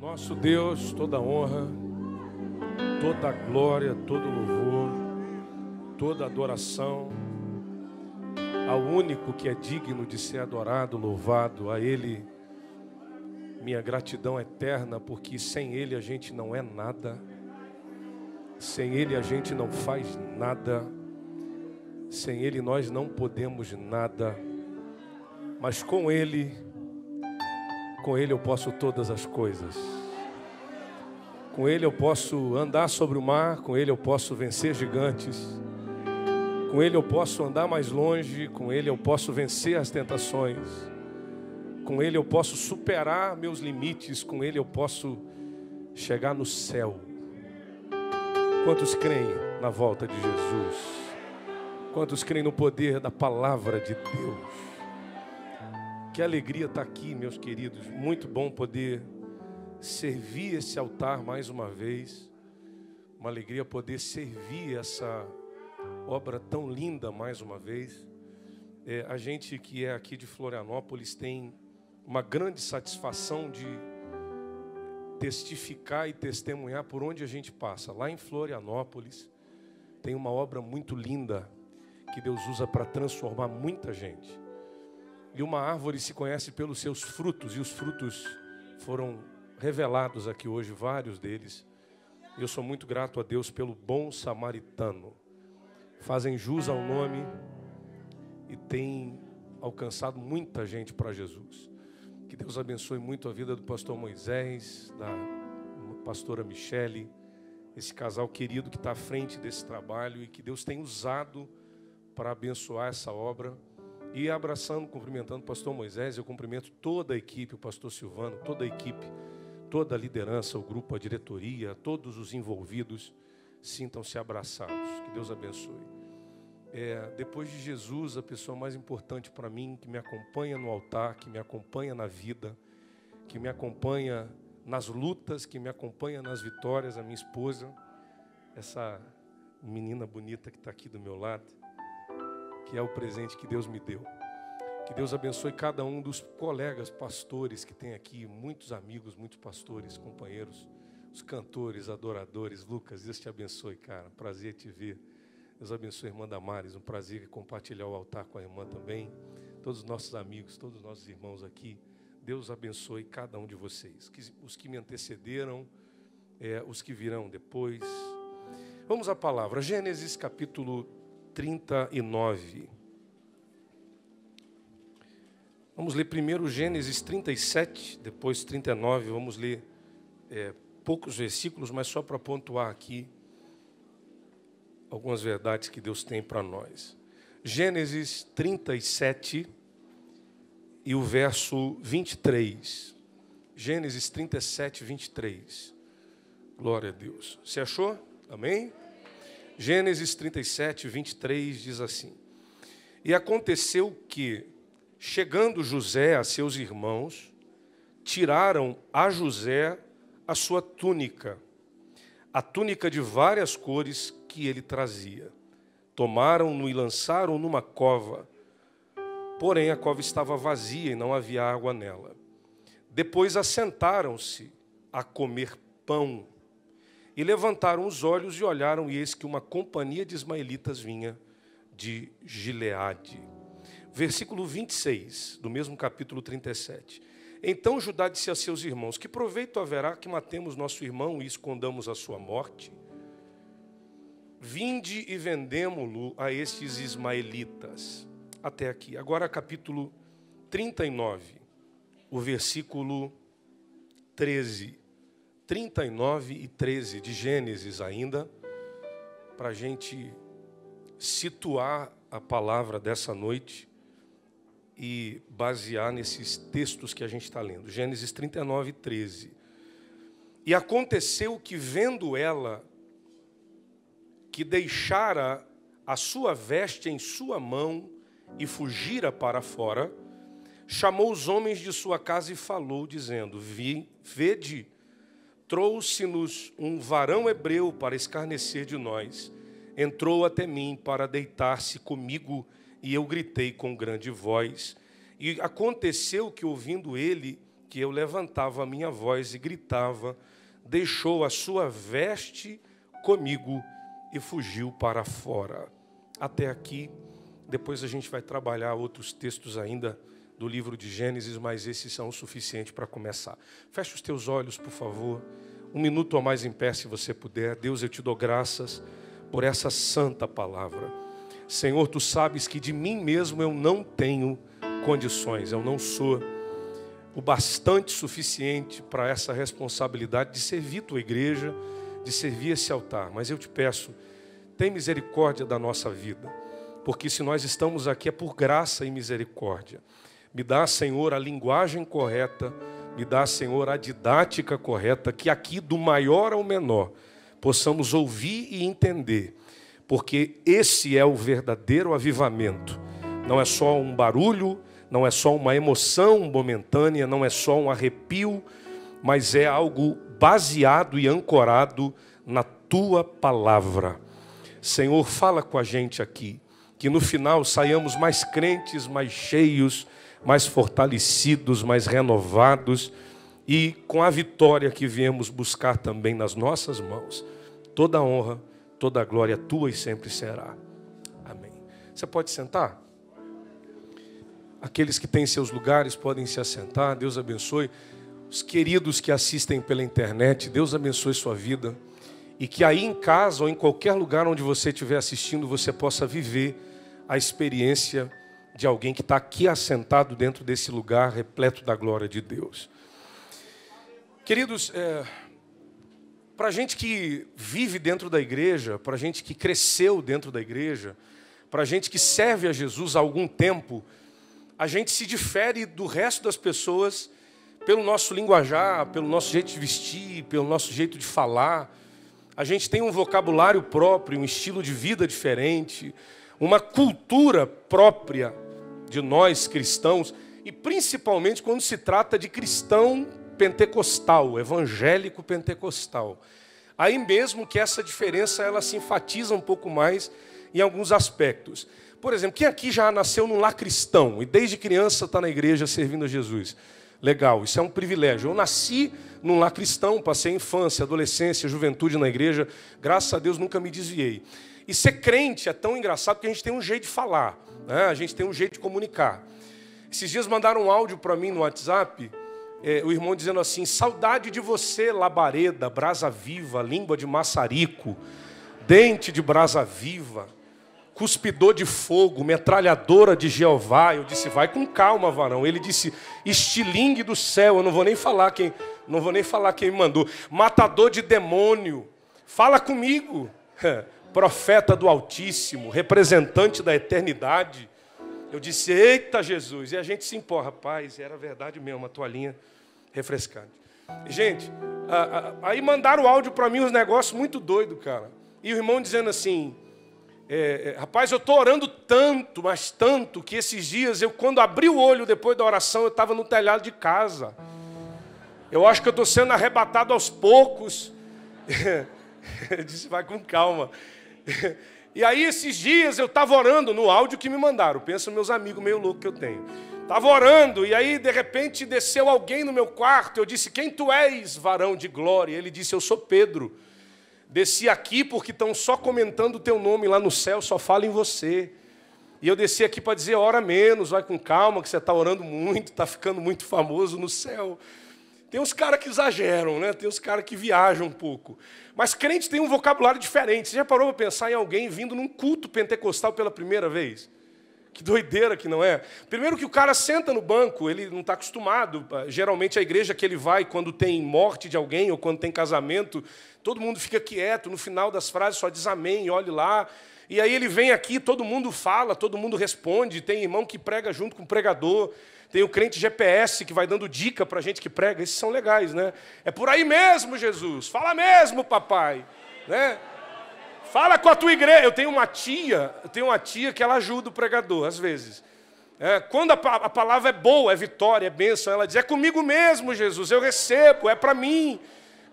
nosso Deus toda honra, toda glória, todo louvor, toda adoração ao único que é digno de ser adorado, louvado, a Ele minha gratidão eterna, porque sem Ele a gente não é nada, sem Ele a gente não faz nada, sem Ele nós não podemos nada, mas com Ele, com Ele eu posso todas as coisas. Com Ele eu posso andar sobre o mar, com Ele eu posso vencer gigantes, com Ele eu posso andar mais longe, com Ele eu posso vencer as tentações. Com Ele eu posso superar meus limites, com Ele eu posso chegar no céu. Quantos creem na volta de Jesus? Quantos creem no poder da palavra de Deus? Que alegria estar aqui, meus queridos. Muito bom poder servir esse altar mais uma vez. Uma alegria poder servir essa obra tão linda mais uma vez. É, a gente que é aqui de Florianópolis tem uma grande satisfação de testificar e testemunhar por onde a gente passa. Lá em Florianópolis tem uma obra muito linda que Deus usa para transformar muita gente. E uma árvore se conhece pelos seus frutos, e os frutos foram revelados aqui hoje, vários deles. Eu sou muito grato a Deus pelo bom samaritano. Fazem jus ao nome e tem alcançado muita gente para Jesus. Que Deus abençoe muito a vida do pastor Moisés, da pastora Michele, esse casal querido que está à frente desse trabalho e que Deus tem usado para abençoar essa obra. E abraçando, cumprimentando o pastor Moisés, eu cumprimento toda a equipe, o pastor Silvano, toda a equipe, toda a liderança, o grupo, a diretoria, todos os envolvidos, sintam-se abraçados. Que Deus abençoe. É, depois de Jesus, a pessoa mais importante para mim, que me acompanha no altar, que me acompanha na vida, que me acompanha nas lutas, que me acompanha nas vitórias, a minha esposa, essa menina bonita que está aqui do meu lado, que é o presente que Deus me deu. Que Deus abençoe cada um dos colegas pastores que tem aqui, muitos amigos, muitos pastores, companheiros, os cantores, adoradores. Lucas, Deus te abençoe, cara. Prazer te ver. Deus abençoe a irmã Damares, um prazer compartilhar o altar com a irmã também. Todos os nossos amigos, todos os nossos irmãos aqui. Deus abençoe cada um de vocês. Os que me antecederam, é, os que virão depois. Vamos à palavra. Gênesis capítulo 39. Vamos ler primeiro Gênesis 37, depois 39. Vamos ler é, poucos versículos, mas só para pontuar aqui algumas verdades que Deus tem para nós. Gênesis 37 e o verso 23. Gênesis 37, 23. Glória a Deus. Você achou? Amém? Gênesis 37, 23 diz assim: E aconteceu que, chegando José a seus irmãos, tiraram a José a sua túnica, a túnica de várias cores que ele trazia. Tomaram-no e lançaram numa cova. Porém, a cova estava vazia e não havia água nela. Depois assentaram-se a comer pão. E levantaram os olhos e olharam, e eis que uma companhia de ismaelitas vinha de Gileade. Versículo 26, do mesmo capítulo 37. Então Judá disse a seus irmãos: Que proveito haverá que matemos nosso irmão e escondamos a sua morte? Vinde e vendemo-lo a estes ismaelitas. Até aqui. Agora, capítulo 39, o versículo 13. 39 e 13 de Gênesis ainda, para a gente situar a palavra dessa noite e basear nesses textos que a gente está lendo. Gênesis 39, 13. E aconteceu que, vendo ela que deixara a sua veste em sua mão e fugira para fora, chamou os homens de sua casa e falou, dizendo: Vi, vede, trouxe-nos um varão hebreu para escarnecer de nós. Entrou até mim para deitar-se comigo, e eu gritei com grande voz. E aconteceu que, ouvindo ele que eu levantava a minha voz e gritava, deixou a sua veste comigo e fugiu para fora. Até aqui, depois a gente vai trabalhar outros textos ainda do livro de Gênesis, mas esses são o suficiente para começar. Feche os teus olhos, por favor. Um minuto ou mais em pé, se você puder. Deus, eu te dou graças por essa santa palavra. Senhor, tu sabes que de mim mesmo eu não tenho condições, eu não sou o bastante suficiente para essa responsabilidade de servir tua igreja, de servir esse altar. Mas eu te peço, tem misericórdia da nossa vida, porque se nós estamos aqui é por graça e misericórdia. Me dá, Senhor, a linguagem correta, me dá, Senhor, a didática correta, que aqui do maior ao menor possamos ouvir e entender, porque esse é o verdadeiro avivamento. Não é só um barulho, não é só uma emoção momentânea, não é só um arrepio, mas é algo baseado e ancorado na tua palavra. Senhor, fala com a gente aqui, que no final saiamos mais crentes, mais cheios, mais fortalecidos, mais renovados e com a vitória que viemos buscar também nas nossas mãos. Toda a honra, toda a glória tua e sempre será. Amém. Você pode sentar? Aqueles que têm seus lugares podem se assentar. Deus abençoe. Os queridos que assistem pela internet, Deus abençoe sua vida. E que aí em casa ou em qualquer lugar onde você estiver assistindo, você possa viver a experiência de alguém que está aqui assentado dentro desse lugar repleto da glória de Deus. Queridos, é, para a gente que vive dentro da igreja, para a gente que cresceu dentro da igreja, para a gente que serve a Jesus há algum tempo, a gente se difere do resto das pessoas pelo nosso linguajar, pelo nosso jeito de vestir, pelo nosso jeito de falar. A gente tem um vocabulário próprio, um estilo de vida diferente, uma cultura própria de nós cristãos, e principalmente quando se trata de cristão pentecostal, evangélico pentecostal. Aí mesmo que essa diferença ela se enfatiza um pouco mais em alguns aspectos. Por exemplo, quem aqui já nasceu num lar cristão e desde criança está na igreja servindo a Jesus? Legal, isso é um privilégio. Eu nasci num lar cristão, passei infância, adolescência, juventude na igreja, graças a Deus nunca me desviei. E ser crente é tão engraçado porque a gente tem um jeito de falar, né? a gente tem um jeito de comunicar. Esses dias mandaram um áudio para mim no WhatsApp, é, o irmão dizendo assim: saudade de você, labareda, brasa viva, língua de maçarico, dente de brasa viva cuspidor de fogo, metralhadora de Jeová. Eu disse, vai com calma, varão. Ele disse, estilingue do céu. Eu não vou nem falar quem, não vou nem falar quem me mandou. Matador de demônio. Fala comigo. Profeta do Altíssimo, representante da eternidade. Eu disse, eita Jesus. E a gente se empurra, rapaz, era verdade mesmo, uma toalhinha refrescante. Gente, aí mandaram o áudio para mim uns negócios muito doidos, cara. E o irmão dizendo assim, é, é, rapaz, eu estou orando tanto, mas tanto, que esses dias, eu quando abri o olho depois da oração, eu estava no telhado de casa. Eu acho que eu estou sendo arrebatado aos poucos. eu disse, vai com calma. E aí, esses dias, eu estava orando no áudio que me mandaram. Pensa meus amigos meio loucos que eu tenho. Estava orando, e aí, de repente, desceu alguém no meu quarto. Eu disse, quem tu és, varão de glória? Ele disse, eu sou Pedro. Desci aqui porque estão só comentando o teu nome lá no céu, só fala em você. E eu desci aqui para dizer, ora menos, vai com calma, que você está orando muito, está ficando muito famoso no céu. Tem uns caras que exageram, né? tem uns caras que viajam um pouco. Mas crente tem um vocabulário diferente. Você já parou para pensar em alguém vindo num culto pentecostal pela primeira vez? Que doideira que não é. Primeiro que o cara senta no banco, ele não está acostumado. Geralmente a igreja que ele vai quando tem morte de alguém ou quando tem casamento, todo mundo fica quieto, no final das frases só diz amém, olhe lá. E aí ele vem aqui, todo mundo fala, todo mundo responde. Tem irmão que prega junto com o pregador. Tem o crente GPS que vai dando dica para a gente que prega. Esses são legais, né? É por aí mesmo, Jesus. Fala mesmo, papai. Né? Fala com a tua igreja. Eu tenho uma tia, eu tenho uma tia que ela ajuda o pregador, às vezes. É, quando a, a, palavra é boa, é vitória, é bênção, ela diz: é comigo mesmo, Jesus, eu recebo, é para mim.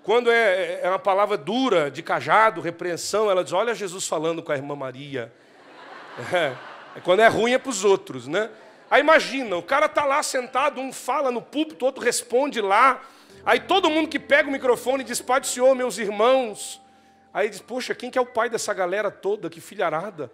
Quando é, é uma palavra dura, de cajado, repreensão, ela diz: olha Jesus falando com a irmã Maria. É, é quando é ruim é para os outros, né? Aí imagina, o cara tá lá sentado, um fala no púlpito, outro responde lá. Aí todo mundo que pega o microfone diz, Pai do Senhor, meus irmãos. Aí diz, poxa, quem que é o pai dessa galera toda? Que filharada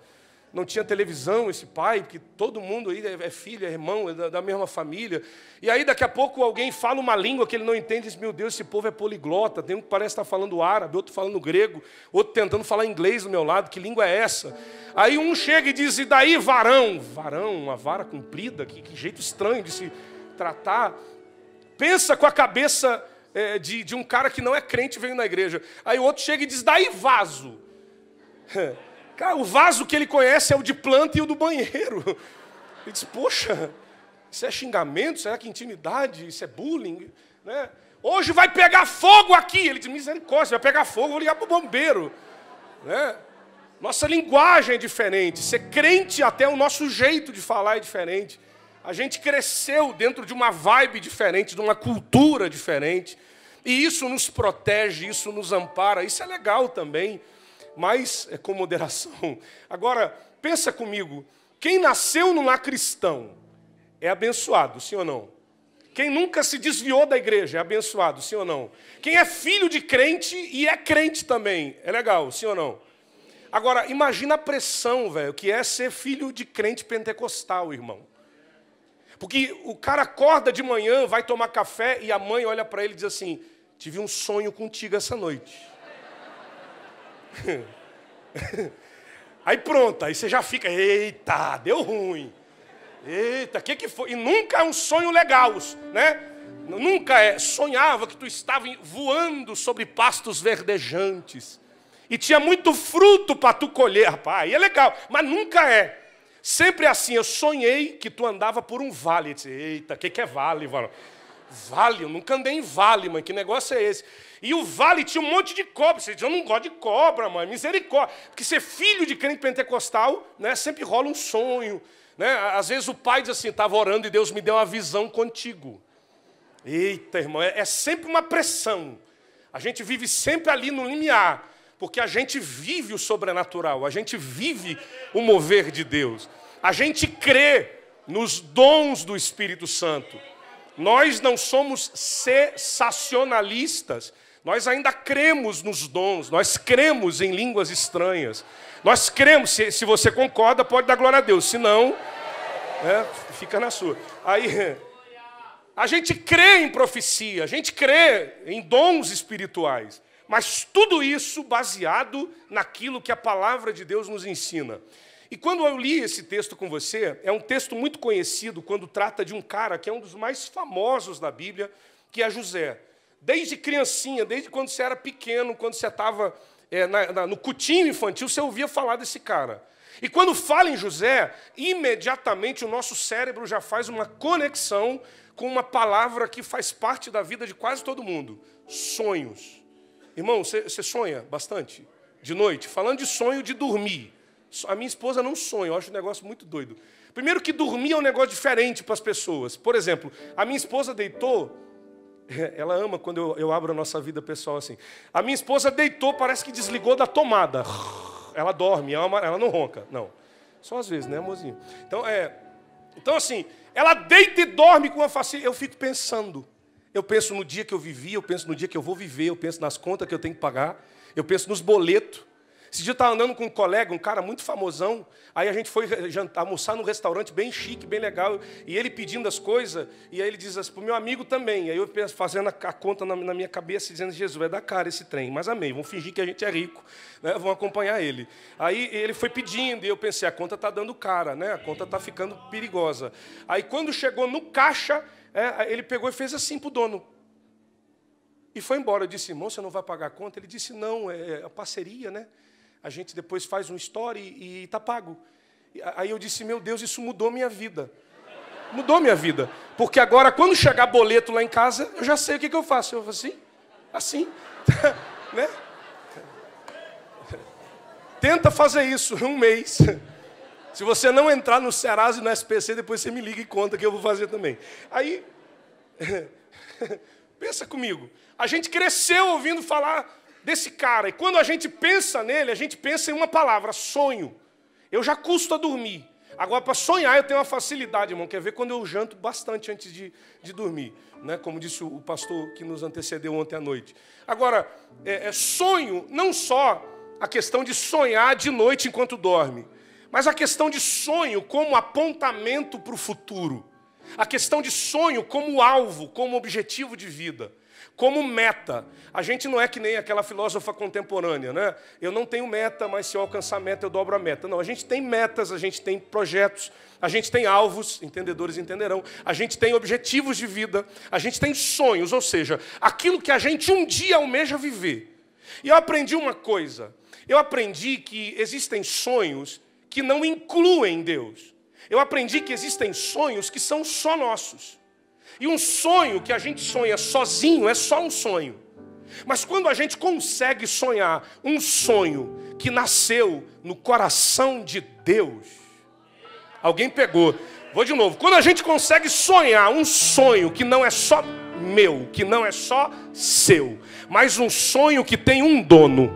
não tinha televisão, esse pai, porque todo mundo aí é filho, é irmão, é da, mesma família. E aí daqui a pouco alguém fala uma língua que ele não entende e diz, meu Deus, esse povo é poliglota. Tem um que parece estar falando árabe, outro falando grego, outro tentando falar inglês do meu lado, que língua é essa? Aí um chega e diz, e daí varão? Varão, uma vara comprida, que, que jeito estranho de se tratar. Pensa com a cabeça é, de, de um cara que não é crente veio na igreja. Aí o outro chega e diz, daí vaso. Cara, o vaso que ele conhece é o de planta e o do banheiro. Ele diz, poxa, isso é xingamento, será que intimidade, isso é bullying? Né? Hoje vai pegar fogo aqui. Ele diz, misericórdia, vai pegar fogo, vou ligar para o bombeiro. Né? Nossa linguagem é diferente. Ser crente, até o nosso jeito de falar é diferente. A gente cresceu dentro de uma vibe diferente, de uma cultura diferente. E isso nos protege, isso nos ampara. Isso é legal também mas é com moderação. Agora, pensa comigo, quem nasceu no lar cristão é abençoado, sim ou não? Quem nunca se desviou da igreja é abençoado, sim ou não? Quem é filho de crente e é crente também, é legal, sim ou não? Agora, imagina a pressão, velho, que é ser filho de crente pentecostal, irmão. Porque o cara acorda de manhã, vai tomar café e a mãe olha para ele e diz assim: Tive um sonho contigo essa noite. Aí pronto, aí você já fica, eita, deu ruim. Eita, o que, que foi? E nunca é um sonho legal, né? Nunca é. Sonhava que tu estava voando sobre pastos verdejantes. E tinha muito fruto para tu colher, rapaz. E é legal, mas nunca é. Sempre assim, eu sonhei que tu andava por um vale. Eita, o que, que é vale, mano? Vale, eu nunca andei em vale, mãe, que negócio é esse? E o vale tinha um monte de cobra. Você diz, eu não gosto de cobra, mãe, misericórdia. Porque ser filho de crente pentecostal, né, sempre rola um sonho. Né? Às vezes o pai diz assim, estava orando e Deus me deu uma visão contigo. Eita, irmão, é, é sempre uma pressão. A gente vive sempre ali no limiar, porque a gente vive o sobrenatural, a gente vive o mover de Deus. A gente crê nos dons do Espírito Santo. Nós não somos sensacionalistas, nós ainda cremos nos dons, nós cremos em línguas estranhas. Nós cremos, se, se você concorda, pode dar glória a Deus, se não, é, fica na sua. Aí, a gente crê em profecia, a gente crê em dons espirituais, mas tudo isso baseado naquilo que a palavra de Deus nos ensina. E quando eu li esse texto com você, é um texto muito conhecido quando trata de um cara que é um dos mais famosos da Bíblia, que é José. Desde criancinha, desde quando você era pequeno, quando você estava é, no cutinho infantil, você ouvia falar desse cara. E quando fala em José, imediatamente o nosso cérebro já faz uma conexão com uma palavra que faz parte da vida de quase todo mundo: sonhos. Irmão, você, você sonha bastante? De noite? Falando de sonho de dormir. A minha esposa não sonha, eu acho um negócio muito doido. Primeiro que dormir é um negócio diferente para as pessoas. Por exemplo, a minha esposa deitou Ela ama quando eu, eu abro a nossa vida pessoal assim. A minha esposa deitou, parece que desligou da tomada. Ela dorme, ela, ela não ronca. Não. Só às vezes, né, amorzinho? Então, é, então, assim, ela deita e dorme com uma facilidade. Eu fico pensando. Eu penso no dia que eu vivi, eu penso no dia que eu vou viver, eu penso nas contas que eu tenho que pagar, eu penso nos boletos. Esse dia eu estava andando com um colega, um cara muito famosão. Aí a gente foi jantar, almoçar num restaurante bem chique, bem legal. E ele pedindo as coisas. E aí ele diz assim, para o meu amigo também. Aí eu fazendo a, conta na, minha cabeça, dizendo, Jesus, vai dar cara esse trem. Mas amém, vamos fingir que a gente é rico. Né? Vamos acompanhar ele. Aí ele foi pedindo. E eu pensei, a conta está dando cara, né? a conta está ficando perigosa. Aí quando chegou no caixa, é, ele pegou e fez assim para o dono. E foi embora. Eu disse, irmão, você não vai pagar a conta? Ele disse, não, é a parceria, né? A gente depois faz um story e está pago. Aí eu disse, meu Deus, isso mudou minha vida. Mudou minha vida. Porque agora, quando chegar boleto lá em casa, eu já sei o que, que eu faço. Eu faço assim, assim. né? Tenta fazer isso um mês. Se você não entrar no Serasa e no SPC, depois você me liga e conta que eu vou fazer também. Aí, pensa comigo. A gente cresceu ouvindo falar desse cara. E quando a gente pensa nele, a gente pensa em uma palavra: sonho. Eu já custo a dormir. Agora, para sonhar, eu tenho uma facilidade, irmão. Quer ver quando eu janto bastante antes de, de dormir, né? como disse o pastor que nos antecedeu ontem à noite. Agora, é, é sonho, não só a questão de sonhar de noite enquanto dorme, mas a questão de sonho como apontamento para o futuro. A questão de sonho como alvo, como objetivo de vida como meta. A gente não é que nem aquela filósofa contemporânea, né? Eu não tenho meta, mas se eu alcançar a meta, eu dobro a meta. Não, a gente tem metas, a gente tem projetos, a gente tem alvos, entendedores entenderão, a gente tem objetivos de vida, a gente tem sonhos, ou seja, aquilo que a gente um dia almeja viver. E eu aprendi uma coisa, eu aprendi que existem sonhos que não incluem Deus. Eu aprendi que existem sonhos que são só nossos. E um sonho que a gente sonha sozinho é só um sonho. Mas quando a gente consegue sonhar um sonho que nasceu no coração de Deus, alguém pegou. Vou de novo. Quando a gente consegue sonhar um sonho que não é só meu, que não é só seu, mas um sonho que tem um dono,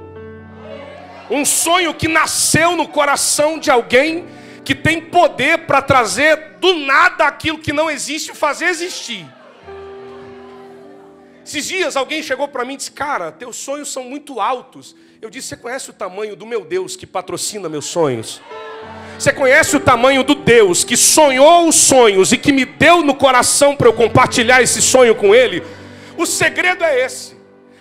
um sonho que nasceu no coração de alguém que tem poder para trazer do nada aquilo que não existe e fazer existir. Esses dias alguém chegou para mim e disse: Cara, teus sonhos são muito altos. Eu disse: Você conhece o tamanho do meu Deus que patrocina meus sonhos? Você conhece o tamanho do Deus que sonhou os sonhos e que me deu no coração para eu compartilhar esse sonho com Ele? O segredo é esse.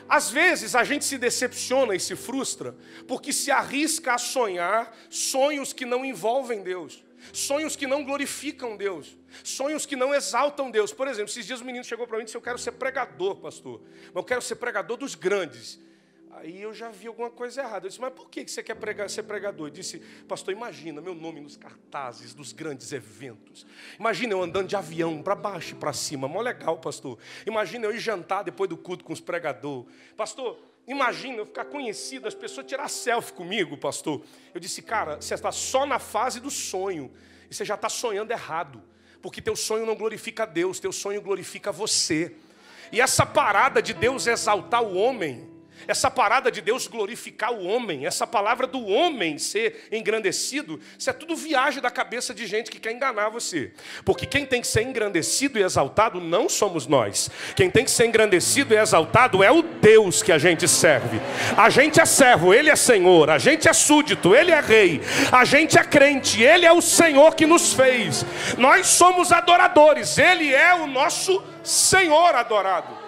Às vezes a gente se decepciona e se frustra porque se arrisca a sonhar sonhos que não envolvem Deus, sonhos que não glorificam Deus, sonhos que não exaltam Deus. Por exemplo, esses dias o menino chegou para mim e disse: Eu quero ser pregador, pastor, mas eu quero ser pregador dos grandes. Aí eu já vi alguma coisa errada. Eu disse, mas por que você quer pregar, ser pregador? Eu disse, pastor, imagina meu nome nos cartazes dos grandes eventos. Imagina eu andando de avião para baixo e para cima. Mó legal, pastor. Imagina eu ir jantar depois do culto com os pregadores. Pastor, imagina eu ficar conhecido, as pessoas tirar selfie comigo, pastor. Eu disse, cara, você está só na fase do sonho. E você já está sonhando errado. Porque teu sonho não glorifica a Deus, teu sonho glorifica você. E essa parada de Deus exaltar o homem essa parada de Deus glorificar o homem, essa palavra do homem ser engrandecido, isso é tudo viagem da cabeça de gente que quer enganar você. Porque quem tem que ser engrandecido e exaltado não somos nós. Quem tem que ser engrandecido e exaltado é o Deus que a gente serve. A gente é servo, ele é Senhor. A gente é súdito, ele é rei. A gente é crente, ele é o Senhor que nos fez. Nós somos adoradores, ele é o nosso Senhor adorado.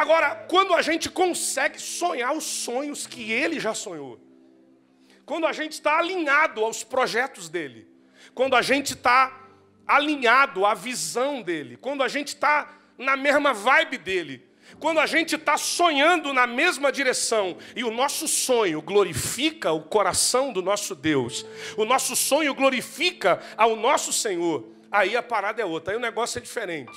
Agora, quando a gente consegue sonhar os sonhos que ele já sonhou, quando a gente está alinhado aos projetos dele, quando a gente está alinhado à visão dele, quando a gente está na mesma vibe dele, quando a gente está sonhando na mesma direção e o nosso sonho glorifica o coração do nosso Deus, o nosso sonho glorifica ao nosso Senhor, aí a parada é outra, aí o negócio é diferente.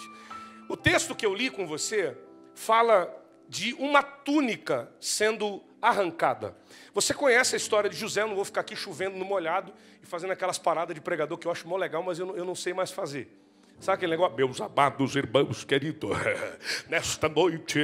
O texto que eu li com você fala de uma túnica sendo arrancada. Você conhece a história de José, não vou ficar aqui chovendo no molhado e fazendo aquelas paradas de pregador que eu acho mó legal, mas eu não, eu não sei mais fazer. Sabe aquele negócio? Meus amados irmãos queridos, nesta noite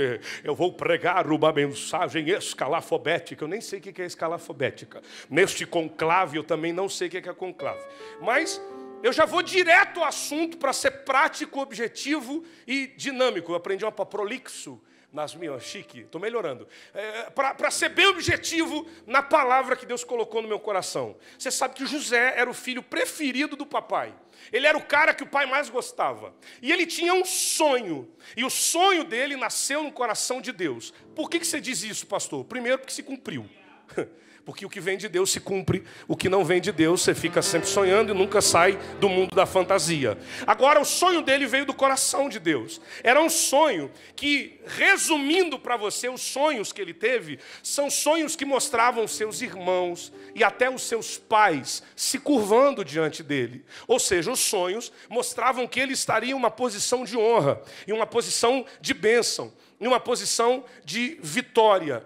eu vou pregar uma mensagem escalafobética. Eu nem sei o que é escalafobética. Neste conclave eu também não sei o que é conclave. Mas eu já vou direto ao assunto para ser prático, objetivo e dinâmico. Eu aprendi uma para prolixo nas minhas, chique, estou melhorando. É, para ser bem objetivo na palavra que Deus colocou no meu coração. Você sabe que José era o filho preferido do papai. Ele era o cara que o pai mais gostava. E ele tinha um sonho. E o sonho dele nasceu no coração de Deus. Por que, que você diz isso, pastor? Primeiro, porque se cumpriu. Porque o que vem de Deus se cumpre, o que não vem de Deus você fica sempre sonhando e nunca sai do mundo da fantasia. Agora, o sonho dele veio do coração de Deus. Era um sonho que, resumindo para você os sonhos que ele teve, são sonhos que mostravam seus irmãos e até os seus pais se curvando diante dele. Ou seja, os sonhos mostravam que ele estaria em uma posição de honra, em uma posição de bênção, em uma posição de vitória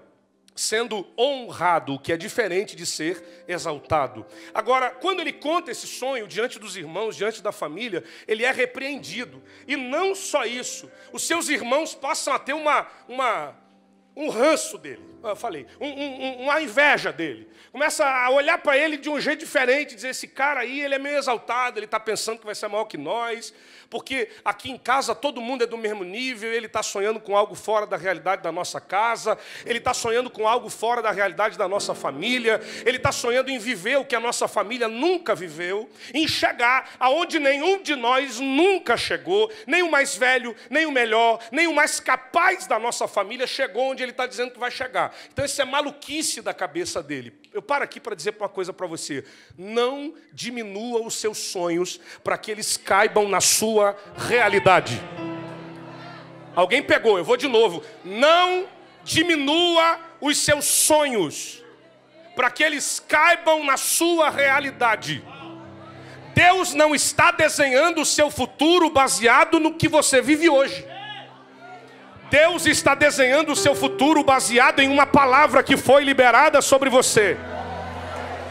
sendo honrado, o que é diferente de ser exaltado. Agora, quando ele conta esse sonho diante dos irmãos, diante da família, ele é repreendido. E não só isso, os seus irmãos passam a ter uma, uma, um ranço dele. Eu falei, um, um, uma inveja dele. Começa a olhar para ele de um jeito diferente, dizer: esse cara aí, ele é meio exaltado, ele está pensando que vai ser maior que nós, porque aqui em casa todo mundo é do mesmo nível, ele está sonhando com algo fora da realidade da nossa casa, ele está sonhando com algo fora da realidade da nossa família, ele está sonhando em viver o que a nossa família nunca viveu, em chegar aonde nenhum de nós nunca chegou, nem o mais velho, nem o melhor, nem o mais capaz da nossa família chegou onde ele está dizendo que vai chegar. Então, isso é maluquice da cabeça dele. Eu paro aqui para dizer uma coisa para você: não diminua os seus sonhos para que eles caibam na sua realidade. Alguém pegou, eu vou de novo. Não diminua os seus sonhos para que eles caibam na sua realidade. Deus não está desenhando o seu futuro baseado no que você vive hoje. Deus está desenhando o seu futuro baseado em uma palavra que foi liberada sobre você.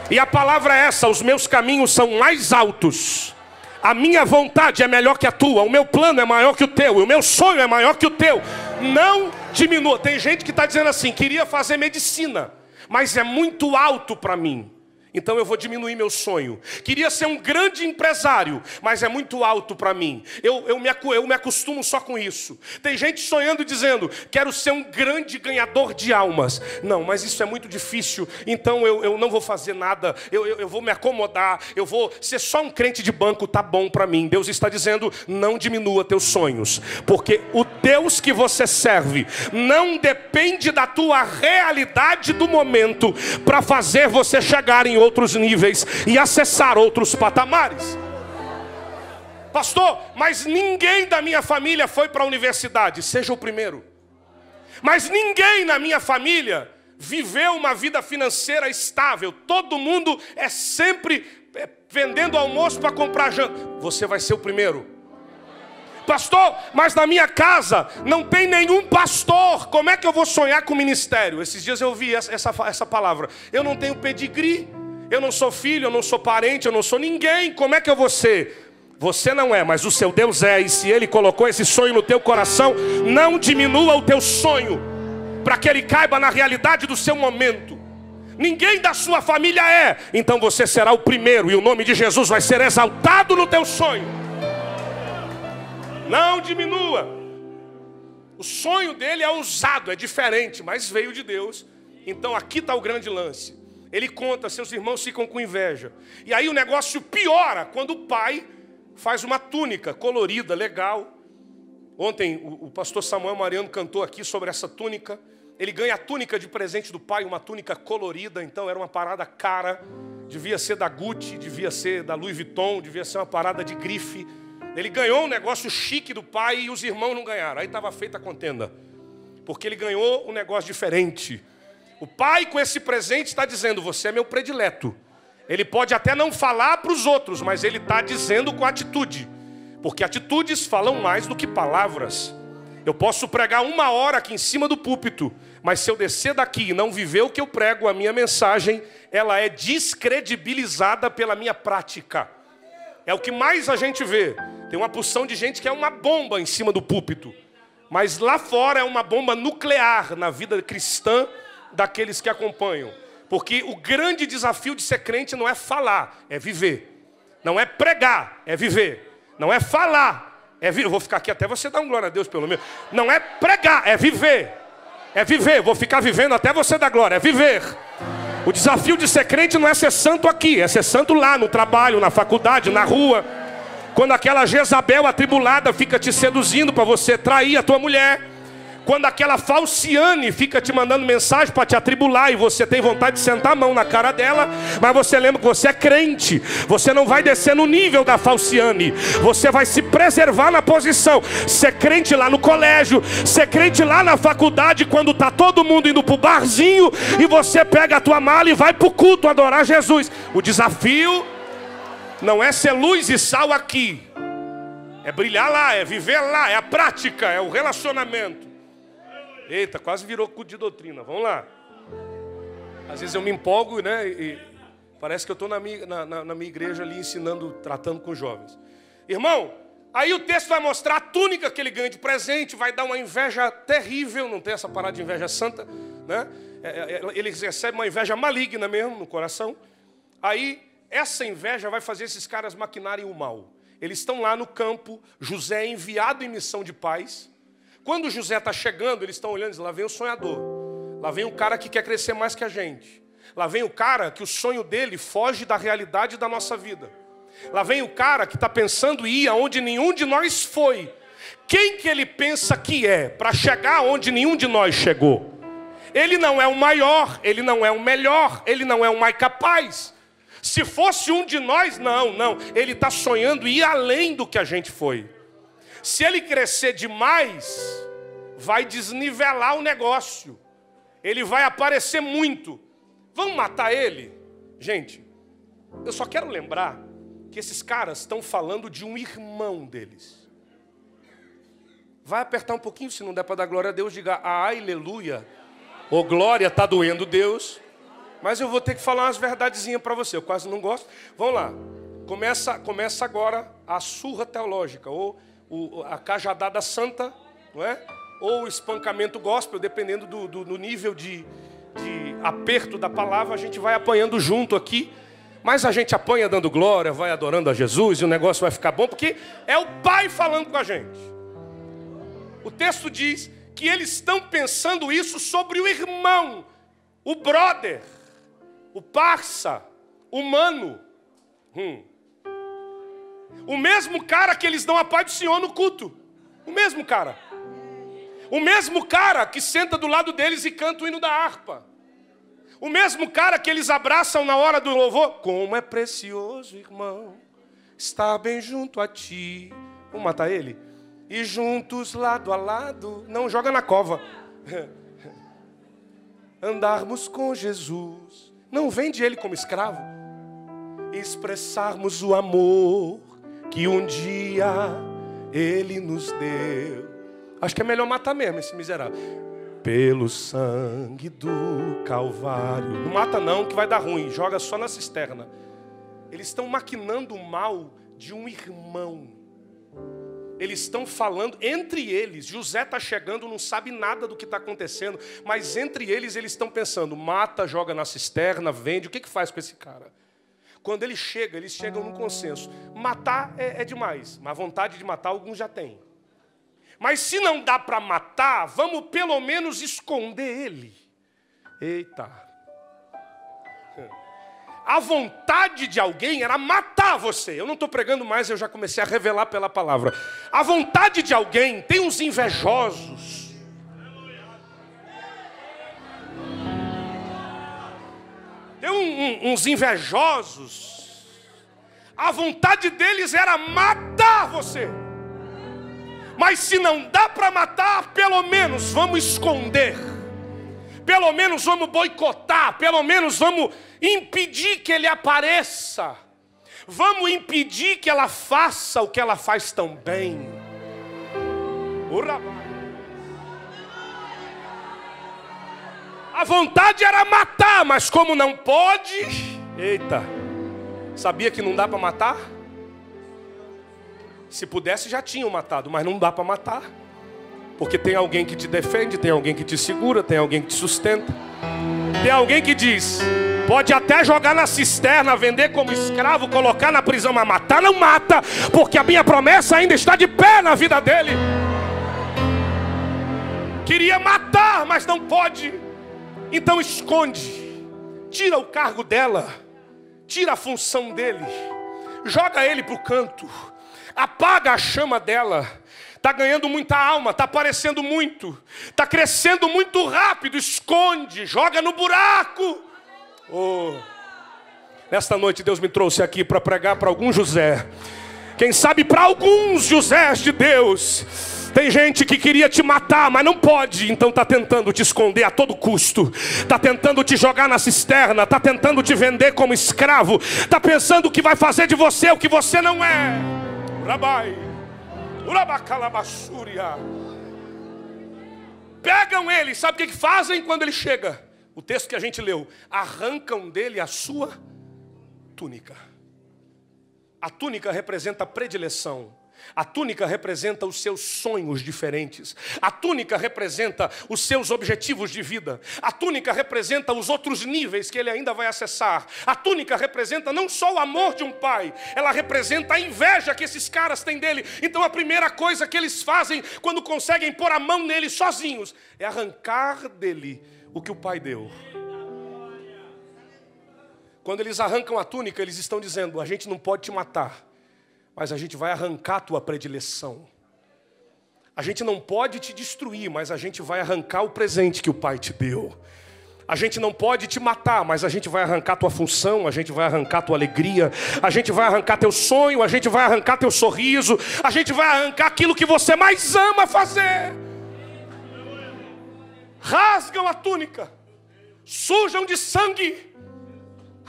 E a palavra é essa: os meus caminhos são mais altos. A minha vontade é melhor que a tua, o meu plano é maior que o teu, o meu sonho é maior que o teu. Não diminua. Tem gente que está dizendo assim: queria fazer medicina, mas é muito alto para mim. Então eu vou diminuir meu sonho. Queria ser um grande empresário, mas é muito alto para mim. Eu, eu, me, eu me acostumo só com isso. Tem gente sonhando dizendo: quero ser um grande ganhador de almas. Não, mas isso é muito difícil, então eu, eu não vou fazer nada. Eu, eu, eu vou me acomodar. Eu vou ser só um crente de banco, tá bom para mim. Deus está dizendo: não diminua teus sonhos, porque o Deus que você serve não depende da tua realidade do momento para fazer você chegar em outros níveis e acessar outros patamares. Pastor, mas ninguém da minha família foi para a universidade, seja o primeiro. Mas ninguém na minha família viveu uma vida financeira estável. Todo mundo é sempre é, vendendo almoço para comprar janta. Você vai ser o primeiro. Pastor, mas na minha casa não tem nenhum pastor. Como é que eu vou sonhar com ministério? Esses dias eu ouvi essa, essa, essa palavra. Eu não tenho pedigree. Eu não sou filho, eu não sou parente, eu não sou ninguém. Como é que eu vou ser? Você não é, mas o seu Deus é. E se Ele colocou esse sonho no teu coração, não diminua o teu sonho, para que ele caiba na realidade do seu momento. Ninguém da sua família é, então você será o primeiro, e o nome de Jesus vai ser exaltado no teu sonho. Não diminua. O sonho dele é ousado, é diferente, mas veio de Deus. Então aqui está o grande lance. Ele conta, seus irmãos ficam com inveja. E aí o negócio piora quando o pai faz uma túnica colorida, legal. Ontem o, pastor Samuel Mariano cantou aqui sobre essa túnica. Ele ganha a túnica de presente do pai, uma túnica colorida, então era uma parada cara. Devia ser da Gucci, devia ser da Louis Vuitton, devia ser uma parada de grife. Ele ganhou um negócio chique do pai e os irmãos não ganharam. Aí estava feita a contenda. Porque ele ganhou um negócio diferente. O pai, com esse presente, está dizendo: Você é meu predileto. Ele pode até não falar para os outros, mas ele está dizendo com atitude, porque atitudes falam mais do que palavras. Eu posso pregar uma hora aqui em cima do púlpito, mas se eu descer daqui e não viver o que eu prego, a minha mensagem, ela é descredibilizada pela minha prática. É o que mais a gente vê. Tem uma porção de gente que é uma bomba em cima do púlpito, mas lá fora é uma bomba nuclear na vida cristã daqueles que acompanham. Porque o grande desafio de ser crente não é falar, é viver. Não é pregar, é viver. Não é falar, é viver. Vou ficar aqui até você dar um glória a Deus, pelo menos. Não é pregar, é viver. É viver. Vou ficar vivendo até você dar glória, é viver. O desafio de ser crente não é ser santo aqui, é ser santo lá, no trabalho, na faculdade, na rua. Quando aquela Jezabel atribulada fica te seduzindo para você trair a tua mulher quando aquela falciane fica te mandando mensagem para te atribular e você tem vontade de sentar a mão na cara dela, mas você lembra que você é crente, você não vai descer no nível da falciane, você vai se preservar na posição, ser crente lá no colégio, ser crente lá na faculdade, quando está todo mundo indo para o barzinho e você pega a tua mala e vai para o culto adorar Jesus. O desafio não é ser luz e sal aqui, é brilhar lá, é viver lá, é a prática, é o relacionamento. Eita, quase virou culto de doutrina. Vamos lá. Às vezes eu me empolgo, né? E parece que eu estou na, na, na minha igreja ali ensinando, tratando com jovens. Irmão, Aí o texto vai mostrar a túnica que ele ganha de presente, vai dar uma inveja terrível, não tem essa parada de inveja santa, né? É, é, é, ele recebe uma inveja maligna mesmo no coração. Aí essa inveja vai fazer esses caras maquinarem o mal. Eles estão lá no campo, José é enviado em missão de paz. Quando José está chegando, eles estão olhando e dizem, lá vem o sonhador. Lá vem o cara que quer crescer mais que a gente. Lá vem o cara que o sonho dele foge da realidade da nossa vida. Lá vem o cara que está pensando em ir aonde nenhum de nós foi. Quem que ele pensa que é para chegar onde nenhum de nós chegou? Ele não é o maior, ele não é o melhor, ele não é o mais capaz. Se fosse um de nós, não, não. Ele está sonhando ir além do que a gente foi. Se ele crescer demais, vai desnivelar o negócio. Ele vai aparecer muito. Vamos matar ele? Gente, eu só quero lembrar que esses caras estão falando de um irmão deles. Vai apertar um pouquinho, se não der para dar glória a Deus, diga aleluia. Ô oh, glória, está doendo Deus. Mas eu vou ter que falar umas verdadezinhas para você, eu quase não gosto. Vamos lá. Começa, começa agora a surra teológica, ou o, a cajadada santa, não é? ou o espancamento gospel, dependendo do, do, do nível de, de aperto da palavra, a gente vai apanhando junto aqui. Mas a gente apanha dando glória, vai adorando a Jesus e o negócio vai ficar bom, porque é o Pai falando com a gente. O texto diz que eles estão pensando isso sobre o irmão, o brother, o parça, o mano. Hum. O mesmo cara que eles dão a paz do Senhor no culto. O mesmo cara. O mesmo cara que senta do lado deles e canta o hino da harpa. O mesmo cara que eles abraçam na hora do louvor. Como é precioso, irmão, estar bem junto a ti. Vamos matar ele? E juntos, lado a lado. Não, joga na cova. Andarmos com Jesus. Não vende ele como escravo. Expressarmos o amor que um dia ele nos deu. Acho que é melhor matar mesmo esse miserável. Pelo sangue do Calvário. Não mata não, que vai dar ruim. Joga só na cisterna. Eles estão maquinando o mal de um irmão. Eles estão falando entre eles. José está chegando, não sabe nada do que está acontecendo, mas entre eles eles estão pensando: mata, joga na cisterna, vende. O que, que faz com esse cara? Quando ele chega, eles chegam num consenso. Matar é, é demais, mas vontade de matar alguns já têm. Mas se não dá para matar, vamos pelo menos esconder ele. Eita. A vontade de alguém era matar você. Eu não estou pregando mais, eu já comecei a revelar pela palavra. A vontade de alguém tem uns invejosos uns invejosos, a vontade deles era matar você. Mas se não dá para matar, pelo menos vamos esconder, pelo menos vamos boicotar, pelo menos vamos impedir que ele apareça, vamos impedir que ela faça o que ela faz tão bem. Urabá. A vontade era matar, mas como não pode, eita, sabia que não dá para matar? Se pudesse já tinham matado, mas não dá para matar. Porque tem alguém que te defende, tem alguém que te segura, tem alguém que te sustenta. Tem alguém que diz: pode até jogar na cisterna, vender como escravo, colocar na prisão, mas matar não mata, porque a minha promessa ainda está de pé na vida dele. Queria matar, mas não pode. Então esconde, tira o cargo dela, tira a função dele, joga ele para o canto, apaga a chama dela. Está ganhando muita alma, está aparecendo muito, está crescendo muito rápido. Esconde, joga no buraco. Oh. Nesta noite Deus me trouxe aqui para pregar para algum José. Quem sabe para alguns Josés de Deus tem gente que queria te matar, mas não pode, então está tentando te esconder a todo custo, está tentando te jogar na cisterna, está tentando te vender como escravo, está pensando que vai fazer de você o que você não é. Rabai, urabacalabassúria. Pegam ele, sabe o que fazem quando ele chega? O texto que a gente leu: arrancam dele a sua túnica. A túnica representa a predileção A túnica representa os seus sonhos diferentes. A túnica representa os seus objetivos de vida. A túnica representa os outros níveis que ele ainda vai acessar. A túnica representa não só o amor de um pai, ela representa a inveja que esses caras têm dele. Então a primeira coisa que eles fazem quando conseguem pôr a mão nele sozinhos é arrancar dele o que o pai deu. Quando eles arrancam a túnica, eles estão dizendo: a gente não pode te matar mas a gente vai arrancar a tua predileção. A gente não pode te destruir, mas a gente vai arrancar o presente que o Pai te deu. A gente não pode te matar, mas a gente vai arrancar tua função, a gente vai arrancar tua alegria, a gente vai arrancar teu sonho, a gente vai arrancar teu sorriso, a gente vai arrancar aquilo que você mais ama fazer. Rasgam a túnica, sujam de sangue,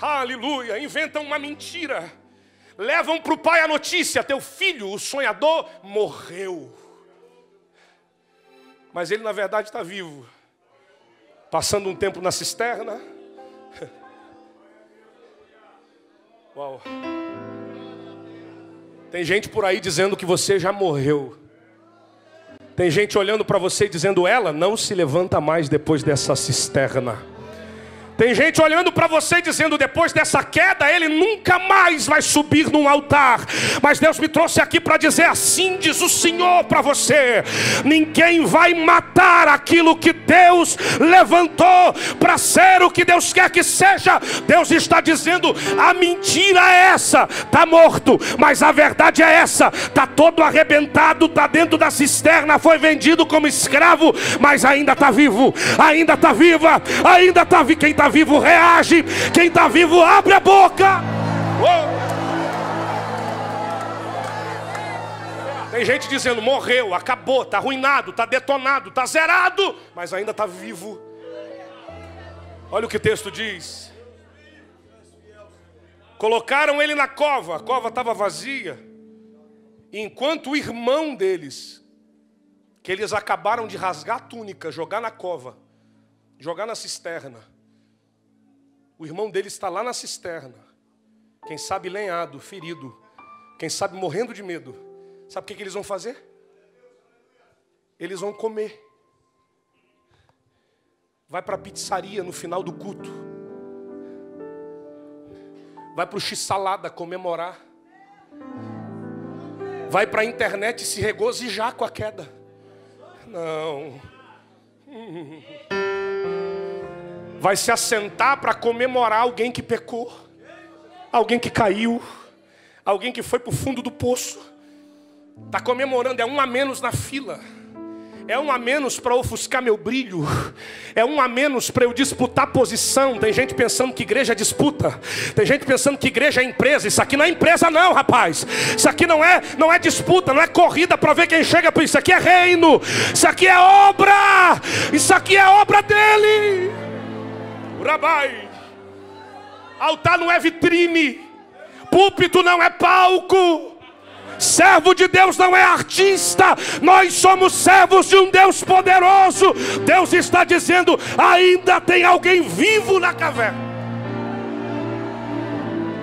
aleluia, inventam uma mentira levam para o pai a notícia: teu filho, o sonhador, morreu. Mas ele, na verdade, está vivo, passando um tempo na cisterna. Uau. Tem gente por aí dizendo que você já morreu. Tem gente olhando para você dizendo: ela não se levanta mais depois dessa cisterna. Tem gente olhando para você dizendo: depois dessa queda, ele nunca mais vai subir num altar. Mas Deus me trouxe aqui para dizer: assim diz o Senhor para você: ninguém vai matar aquilo que Deus levantou para ser o que Deus quer que seja. Deus está dizendo: a mentira é essa, está morto, mas a verdade é essa, está todo arrebentado, está dentro da cisterna, foi vendido como escravo, mas ainda está vivo, ainda está viva, ainda está vivo. Quem está está vivo reage, quem está vivo abre a boca. Tem gente dizendo morreu, acabou, está arruinado, está detonado, está zerado, mas ainda está vivo. Olha o que o texto diz. Colocaram ele na cova, a cova estava vazia. Enquanto o irmão deles, que eles acabaram de rasgar a túnica, jogar na cova, jogar na cisterna, o irmão dele está lá na cisterna. Quem sabe lenhado, ferido. Quem sabe morrendo de medo. Sabe o que, que eles vão fazer? Eles vão comer. Vai para a pizzaria no final do culto. Vai para o x-salada comemorar. Vai para a internet se regozijar com a queda. Não vai se assentar para comemorar alguém que pecou, alguém que caiu, alguém que foi para o fundo do poço. Está comemorando, é um a menos na fila. É um a menos para ofuscar meu brilho. É um a menos para eu disputar posição. Tem gente pensando que igreja é disputa. Tem gente pensando que igreja é empresa. Isso aqui não é empresa não, rapaz. Isso aqui não é, não é disputa, não é corrida para ver quem chega isso aqui é reino. Isso aqui é obra. Isso aqui é obra dele. Rabai. Altar não é vitrine. Púlpito não é palco. Servo de Deus não é artista, nós somos servos de um Deus poderoso. Deus está dizendo: ainda tem alguém vivo na caverna.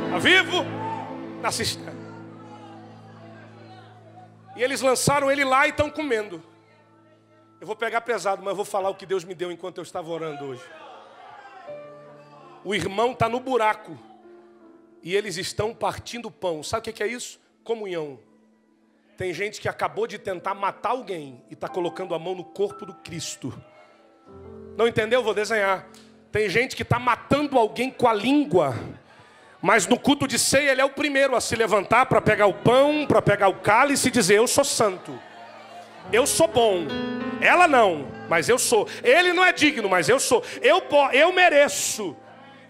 Está vivo na cisterna. E eles lançaram ele lá e estão comendo. Eu vou pegar pesado, mas vou falar o que Deus me deu enquanto eu estava orando hoje o irmão está no buraco e eles estão partindo pão. Sabe o que é isso? Comunhão. Tem gente que acabou de tentar matar alguém e está colocando a mão no corpo do Cristo. Não entendeu? Vou desenhar. Tem gente que está matando alguém com a língua. Mas no culto de ceia ele é o primeiro a se levantar para pegar o pão, para pegar o cálice e dizer: Eu sou santo, eu sou bom. Ela não, mas eu sou. Ele não é digno, mas eu sou. Eu, eu mereço.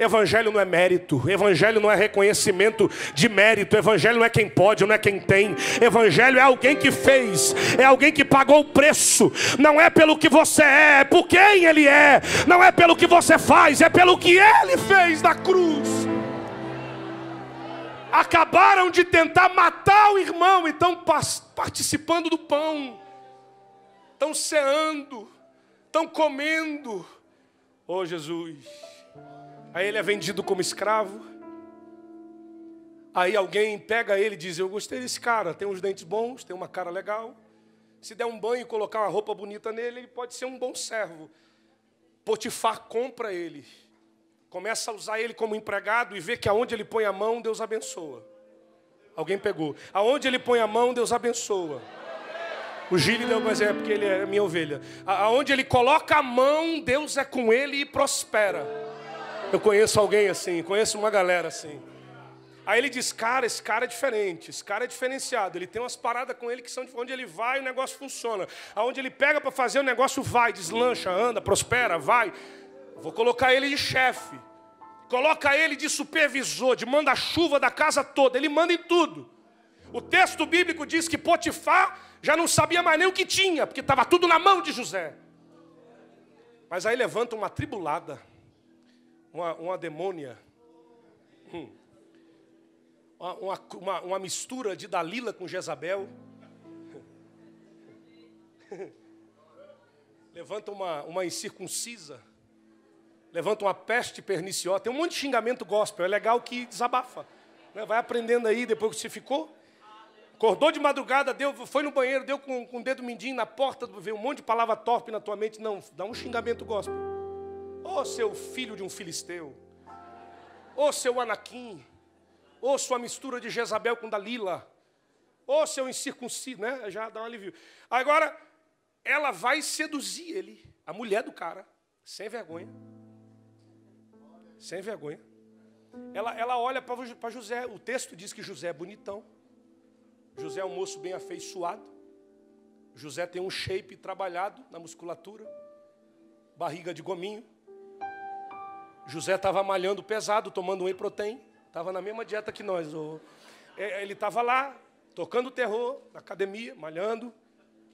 Evangelho não é mérito, evangelho não é reconhecimento de mérito, evangelho não é quem pode, não é quem tem. Evangelho é alguém que fez, é alguém que pagou o preço. Não é pelo que você é, é por quem ele é. Não é pelo que você faz, é pelo que ele fez na cruz. Acabaram de tentar matar o irmão, então participando do pão, estão ceando, estão comendo. Oh Jesus. Aí ele é vendido como escravo. Aí alguém pega ele e diz: Eu gostei desse cara, tem uns dentes bons, tem uma cara legal. Se der um banho e colocar uma roupa bonita nele, ele pode ser um bom servo. Potifar compra ele, começa a usar ele como empregado e vê que aonde ele põe a mão, Deus abençoa. Alguém pegou. Aonde ele põe a mão, Deus abençoa. O Gile deu um exemplo, porque ele é minha ovelha. Aonde ele coloca a mão, Deus é com ele e prospera. Eu conheço alguém assim, conheço uma galera assim. Aí ele diz, cara, esse cara é diferente, esse cara é diferenciado. Ele tem umas paradas com ele que são de onde ele vai, o negócio funciona. Aonde ele pega para fazer, o negócio vai, deslancha, anda, prospera, vai. Vou colocar ele de chefe. Coloca ele de supervisor, de manda-chuva da casa toda. Ele manda em tudo. O texto bíblico diz que Potifar já não sabia mais nem o que tinha, porque estava tudo na mão de José. Mas aí levanta uma tribulada, uma, uma demônia. Hum uma, uma, uma mistura de Dalila com Jezabel. Levanta uma, uma incircuncisa. Levanta uma peste perniciosa. Tem um monte de xingamento gospel. É legal que desabafa. Né? Vai aprendendo aí depois que você ficou. Acordou de madrugada, deu, foi no banheiro, deu com, com o dedo mindinho na porta, veio um monte de palavra torpe na tua mente. Não, dá um xingamento gospel. Ô oh, seu filho de um filisteu. Ô oh, seu Anakim ou sua mistura de Jezabel com Dalila, ou seu incircunciso, né? Já dá um alívio. Agora, ela vai seduzir ele, a mulher do cara, sem vergonha. Sem vergonha. Ela, ela olha para José, o texto diz que José é bonitão. José é um moço bem afeiçoado. José tem um shape trabalhado na musculatura, barriga de gominho. José estava malhando pesado, tomando whey protein. Estava na mesma dieta que nós. É, ele estava lá, tocando terror, na academia, malhando,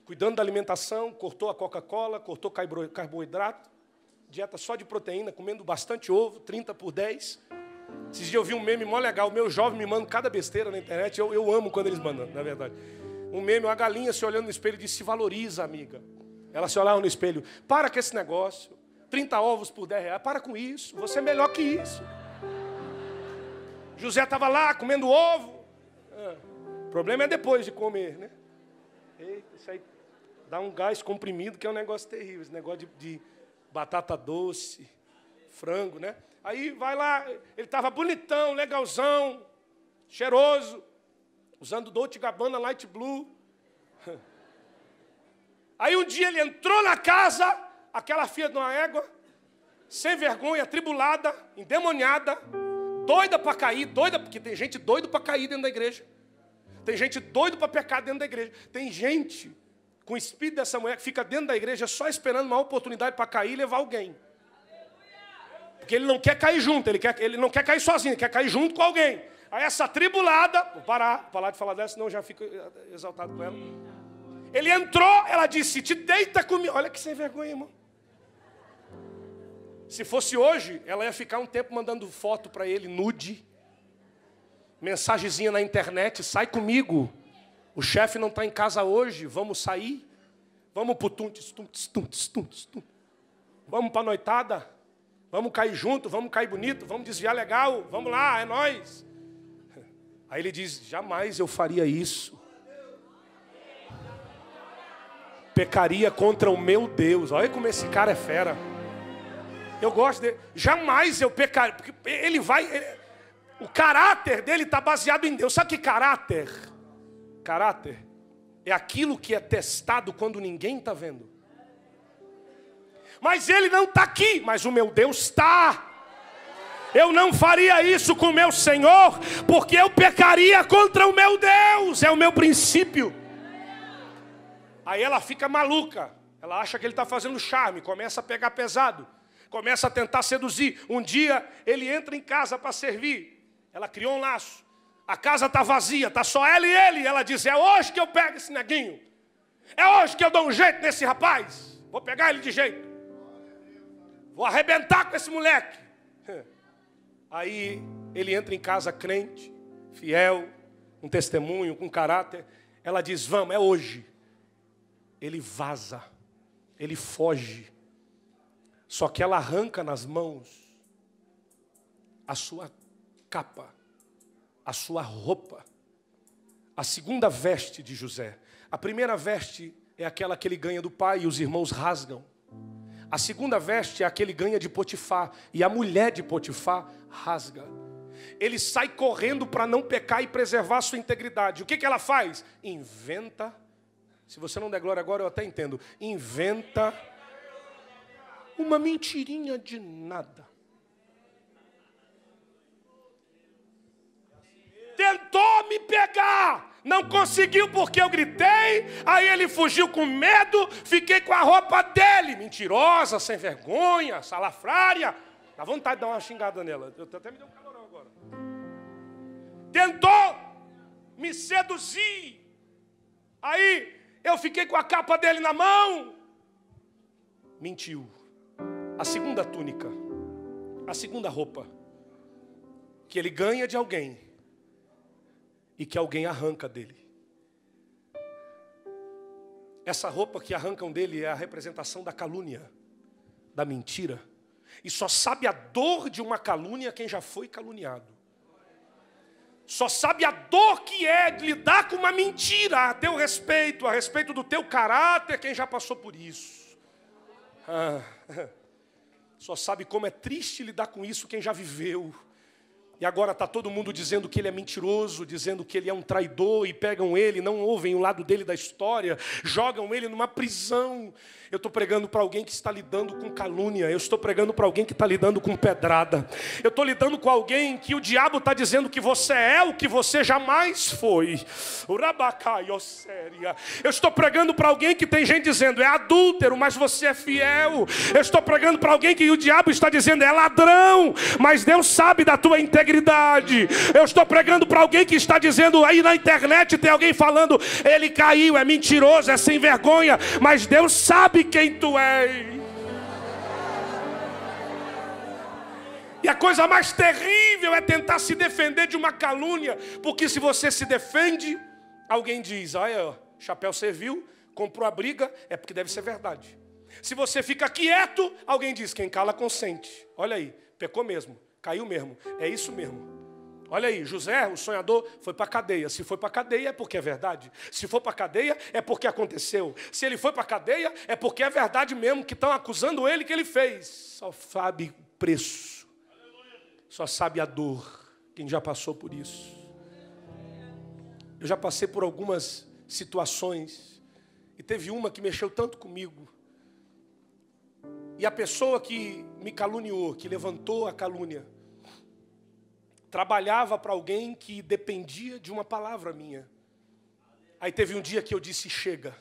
cuidando da alimentação, cortou a Coca-Cola, cortou carboidrato, dieta só de proteína, comendo bastante ovo, 30 por 10. Esses dias eu vi um meme mó legal, o meu jovem me manda cada besteira na internet, eu, eu amo quando eles mandam, na verdade. Um meme, uma galinha se olhando no espelho e disse, se valoriza, amiga. Ela se olhava no espelho, para com esse negócio, 30 ovos por 10 reais, para com isso, você é melhor que isso. José estava lá comendo ovo. Ah, o problema é depois de comer, né? Eita, isso aí dá um gás comprimido que é um negócio terrível. Esse negócio de, de batata doce, frango, né? Aí vai lá, ele estava bonitão, legalzão, cheiroso, usando Dolce Gabbana Light Blue. Aí um dia ele entrou na casa, aquela filha de uma égua, sem vergonha, atribulada, endemoniada, doida para cair, doida, porque tem gente doida para cair dentro da igreja. Tem gente doida para pecar dentro da igreja. Tem gente com o espírito dessa mulher que fica dentro da igreja só esperando uma oportunidade para cair e levar alguém. Porque ele não quer cair junto, ele, quer, ele não quer cair sozinho, ele quer cair junto com alguém. Aí essa tribulada, vou parar, parar de falar dessa, senão eu já fico exaltado com ela. Ele entrou, ela disse: Te deita comigo. Olha que sem vergonha, irmão. Se fosse hoje, ela ia ficar um tempo mandando foto para ele, nude, mensagenzinha na internet, sai comigo. O chefe não está em casa hoje, vamos sair? Vamos para o tuntes, tuntes, tuntes, tuntes, tuntes. Vamos para noitada? Vamos cair junto, vamos cair bonito, vamos desviar legal, vamos lá, é nós. Aí ele diz: jamais eu faria isso. Pecaria contra o meu Deus. Olha como esse cara é fera. Eu gosto dele. Jamais eu pecar. Porque ele vai. Ele, o caráter dele está baseado em Deus. Sabe que caráter? Caráter é aquilo que é testado quando ninguém está vendo. Mas ele não está aqui, mas o meu Deus está. Eu não faria isso com o meu Senhor, porque eu pecaria contra o meu Deus, é o meu princípio. Aí ela fica maluca, ela acha que ele está fazendo charme, começa a pegar pesado começa a tentar seduzir. Um dia ele entra em casa para servir. Ela criou um laço. A casa está vazia, está só ela e ele. ela diz: É hoje que eu pego esse neguinho. É hoje que eu dou um jeito nesse rapaz. Vou pegar ele de jeito. Vou arrebentar com esse moleque. Aí ele entra em casa crente, fiel, um testemunho, com caráter. Ela diz: Vamos, é hoje. Ele vaza, ele foge. Só que ela arranca nas mãos a sua capa, a sua roupa. A segunda veste de José. A primeira veste é aquela que ele ganha do pai e os irmãos rasgam. A segunda veste é a que ele ganha de Potifar e a mulher de Potifar rasga. Ele sai correndo para não pecar e preservar sua integridade. O que, que ela faz? Inventa. Se você não der glória agora, eu até entendo. Inventa uma mentirinha de nada. tentou me pegar. Não conseguiu porque eu gritei. Aí ele fugiu com medo. Fiquei com a roupa dele. Mentirosa, sem vergonha, salafrária. Dá vontade de dar uma xingada nela. Eu até me deu um calorão agora. Tentou me seduzir. Aí eu fiquei com a capa dele na mão. Mentiu. A segunda túnica, a segunda roupa que ele ganha de alguém e que alguém arranca dele. Essa roupa que arrancam dele é a representação da calúnia, da mentira. E só sabe a dor de uma calúnia quem já foi caluniado. Só sabe a dor que é de lidar com uma mentira a teu respeito, a respeito do teu caráter, quem já passou por isso. Ah, só sabe como é triste lidar com isso quem já viveu. E agora está todo mundo dizendo que ele é mentiroso, dizendo que ele é um traidor, e pegam ele, não ouvem o lado dele da história, jogam ele numa prisão. Eu estou pregando para alguém que está lidando com calúnia. Eu estou pregando para alguém que está lidando com pedrada. Eu estou lidando com alguém que o diabo está dizendo que você é o que você jamais foi. Eu estou pregando para alguém que tem gente dizendo é adúltero, mas você é fiel. Eu estou pregando para alguém que o diabo está dizendo é ladrão, mas Deus sabe da tua integridade. Eu estou pregando para alguém que está dizendo aí na internet tem alguém falando ele caiu, é mentiroso, é sem vergonha, mas Deus sabe sabe quem tu és. E a coisa mais terrível é tentar se defender de uma calúnia, porque se você se defende, alguém diz: olha, chapéu serviu, comprou a briga, é porque deve ser verdade. Se você fica quieto, alguém diz: quem cala consente. Olha aí, pecou mesmo, caiu mesmo, é isso mesmo. Olha aí, José, o sonhador, foi para a cadeia. Se foi para a cadeia é porque é verdade. Se for para a cadeia é porque aconteceu. Se ele foi para a cadeia é porque é verdade mesmo que estão acusando ele que ele fez. Só sabe o preço. Só sabe a dor. Quem já passou por isso. Eu já passei por algumas situações e teve uma que mexeu tanto comigo. E a pessoa que me caluniou, que levantou a calúnia, trabalhava para alguém que dependia de uma palavra minha. Aí teve um dia que eu disse: chega.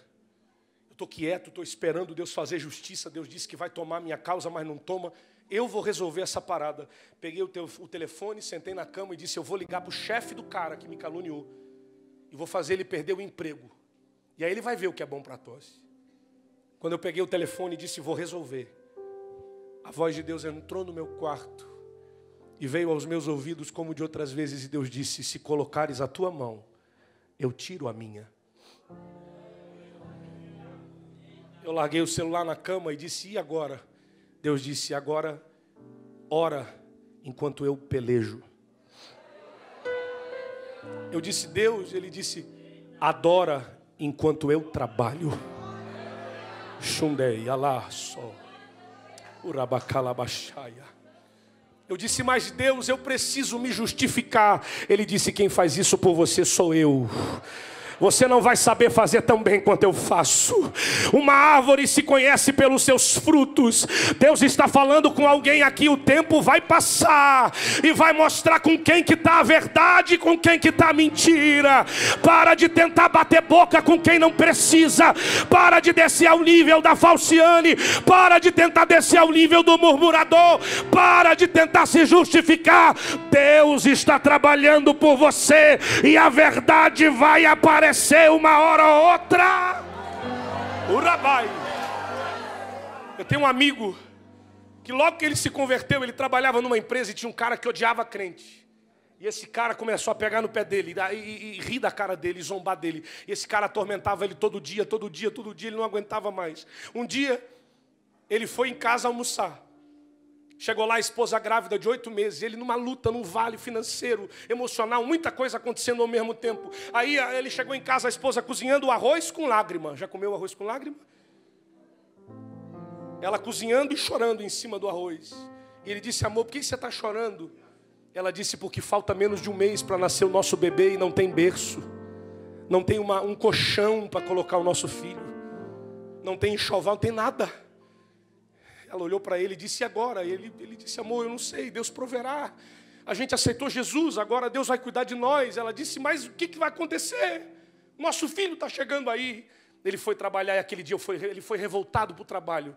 Eu estou quieto, estou esperando Deus fazer justiça. Deus disse que vai tomar minha causa, mas não toma. Eu vou resolver essa parada. Peguei o, teu, o telefone, sentei na cama e disse: Eu vou ligar para o chefe do cara que me caluniou. E vou fazer ele perder o emprego. E aí ele vai ver o que é bom para tosse. Quando eu peguei o telefone e disse: Vou resolver. A voz de Deus entrou no meu quarto e veio aos meus ouvidos como de outras vezes, e Deus disse: Se colocares a tua mão, eu tiro a minha. Eu larguei o celular na cama e disse: E agora? Deus disse: Agora, ora enquanto eu pelejo. Eu disse: Deus, ele disse: Adora enquanto eu trabalho. Shundei, Allah, só. Urabacalabaxaia. Eu disse, mas Deus, eu preciso me justificar. Ele disse: quem faz isso por você sou eu. Você não vai saber fazer tão bem quanto eu faço. Uma árvore se conhece pelos seus frutos. Deus está falando com alguém aqui. O tempo vai passar e vai mostrar com quem que está a verdade com quem que está a mentira. Para de tentar bater boca com quem não precisa. Para de descer ao nível da falciane. Para de tentar descer ao nível do murmurador. Para de tentar se justificar. Deus está trabalhando por você e a verdade vai aparecer aparecer uma hora ou outra. Urabai. Eu tenho um amigo que logo que ele se converteu, ele trabalhava numa empresa e tinha um cara que odiava crente. E esse cara começou a pegar no pé dele e, e, e, rir da cara dele, zombar dele. E esse cara atormentava ele todo dia, todo dia, todo dia, ele não aguentava mais. Um dia, ele foi em casa almoçar. Chegou lá a esposa grávida de oito meses, ele numa luta, num vale financeiro, emocional, muita coisa acontecendo ao mesmo tempo. Aí ele chegou em casa, a esposa cozinhando o arroz com lágrima. Já comeu arroz com lágrima? Ela cozinhando e chorando em cima do arroz. E ele disse, amor, por que você está chorando? Ela disse, porque falta menos de um mês para nascer o nosso bebê e não tem berço. Não tem uma, um colchão para colocar o nosso filho. Não tem enxoval, não tem nada. Ela olhou para ele e disse: E agora? Ele, ele disse: Amor, eu não sei, Deus proverá. A gente aceitou Jesus, agora Deus vai cuidar de nós. Ela disse: Mas o que, que vai acontecer? Nosso filho está chegando aí. Ele foi trabalhar e aquele dia foi, ele foi revoltado para o trabalho.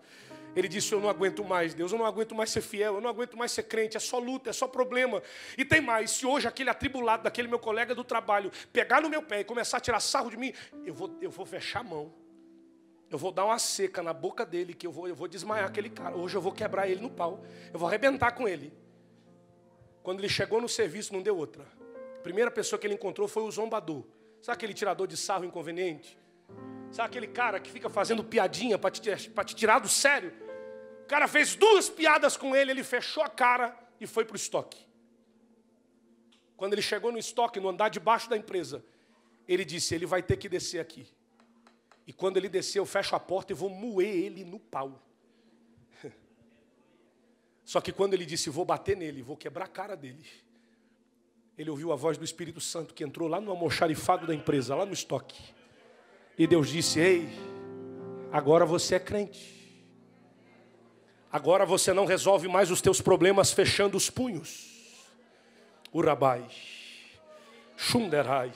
Ele disse: Eu não aguento mais, Deus, eu não aguento mais ser fiel, eu não aguento mais ser crente, é só luta, é só problema. E tem mais: se hoje aquele atribulado daquele meu colega do trabalho pegar no meu pé e começar a tirar sarro de mim, eu vou, eu vou fechar a mão. Eu vou dar uma seca na boca dele, que eu vou, eu vou desmaiar aquele cara. Hoje eu vou quebrar ele no pau. Eu vou arrebentar com ele. Quando ele chegou no serviço, não deu outra. A primeira pessoa que ele encontrou foi o zombador. Sabe aquele tirador de sarro inconveniente? Sabe aquele cara que fica fazendo piadinha para te, te tirar do sério? O cara fez duas piadas com ele, ele fechou a cara e foi para o estoque. Quando ele chegou no estoque, no andar de baixo da empresa, ele disse: ele vai ter que descer aqui. E quando ele descer, eu fecho a porta e vou moer ele no pau. Só que quando ele disse, vou bater nele, vou quebrar a cara dele, ele ouviu a voz do Espírito Santo que entrou lá no almoxarifado da empresa, lá no estoque. E Deus disse: Ei, agora você é crente. Agora você não resolve mais os teus problemas fechando os punhos. Urabai, Shunderai.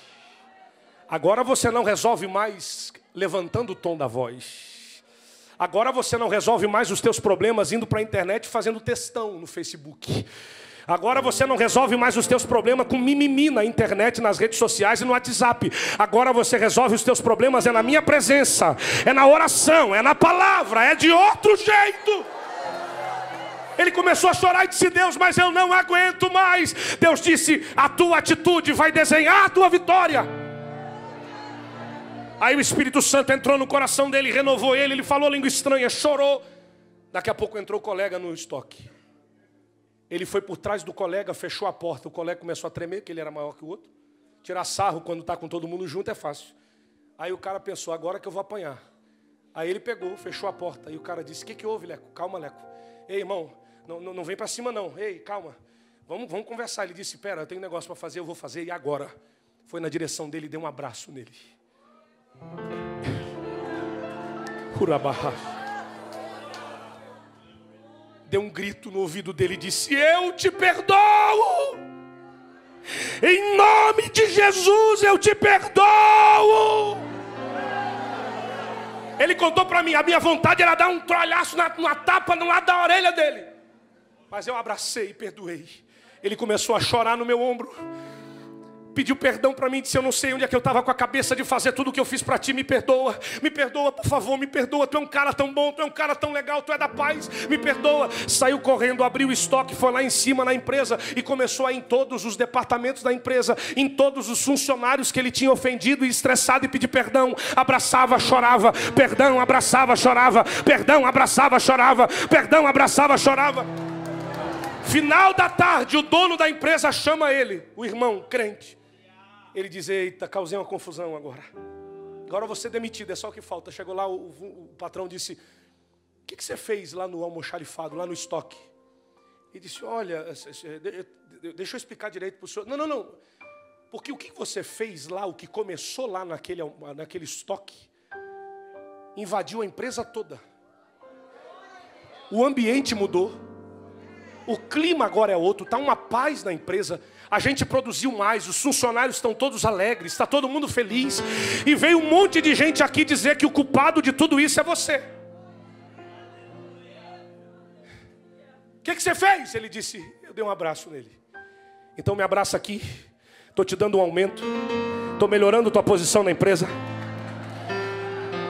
Agora você não resolve mais levantando o tom da voz. Agora você não resolve mais os teus problemas indo para a internet fazendo textão no Facebook. Agora você não resolve mais os teus problemas com mimimi na internet, nas redes sociais e no WhatsApp. Agora você resolve os teus problemas é na minha presença, é na oração, é na palavra, é de outro jeito. Ele começou a chorar e disse: Deus, mas eu não aguento mais. Deus disse: A tua atitude vai desenhar a tua vitória. Aí o Espírito Santo entrou no coração dele, renovou ele, ele falou língua estranha, chorou. Daqui a pouco entrou o colega no estoque. Ele foi por trás do colega, fechou a porta. O colega começou a tremer, que ele era maior que o outro. Tirar sarro quando está com todo mundo junto é fácil. Aí o cara pensou, agora que eu vou apanhar. Aí ele pegou, fechou a porta. E o cara disse: O que, que houve, Leco? Calma, Leco. Ei, irmão, não, não, não vem para cima, não. Ei, calma. Vamos, vamos conversar. Ele disse: Pera, eu tenho um negócio para fazer, eu vou fazer. E agora? Foi na direção dele e deu um abraço nele. Deu um grito no ouvido dele e disse: Eu te perdoo. Em nome de Jesus eu te perdoo. Ele contou para mim, a minha vontade era dar um trolhaço na, uma tapa no lado da orelha dele. Mas eu abracei e perdoei. Ele começou a chorar no meu ombro pediu perdão para mim, disse: Eu não sei onde é que eu estava com a cabeça de fazer tudo o que eu fiz para ti, me perdoa, me perdoa, por favor, me perdoa. Tu é um cara tão bom, tu é um cara tão legal, tu é da paz, me perdoa. Saiu correndo, abriu o estoque, foi lá em cima na empresa e começou a ir em todos os departamentos da empresa, em todos os funcionários que ele tinha ofendido e estressado e pedir perdão. Abraçava, chorava, perdão, abraçava, chorava, perdão, abraçava, chorava, perdão, abraçava, chorava. Final da tarde, o dono da empresa chama ele, o irmão crente. Ele diz: Eita, causei uma confusão agora. Agora você demitido, é só o que falta. Chegou lá, o, o, o patrão disse: O que, que, você fez lá no almoxarifado, lá no estoque? E disse: Olha, deixa eu explicar direito para o senhor. Não, não, não. Porque o que você fez lá, o que começou lá naquele, naquele estoque, invadiu a empresa toda. O ambiente mudou. O clima agora é outro, está uma paz na empresa a gente produziu mais, os funcionários estão todos alegres, está todo mundo feliz. E veio um monte de gente aqui dizer que o culpado de tudo isso é você. O que, que você fez? Ele disse: Eu dei um abraço nele. Então me abraça aqui, estou te dando um aumento, estou melhorando tua posição na empresa.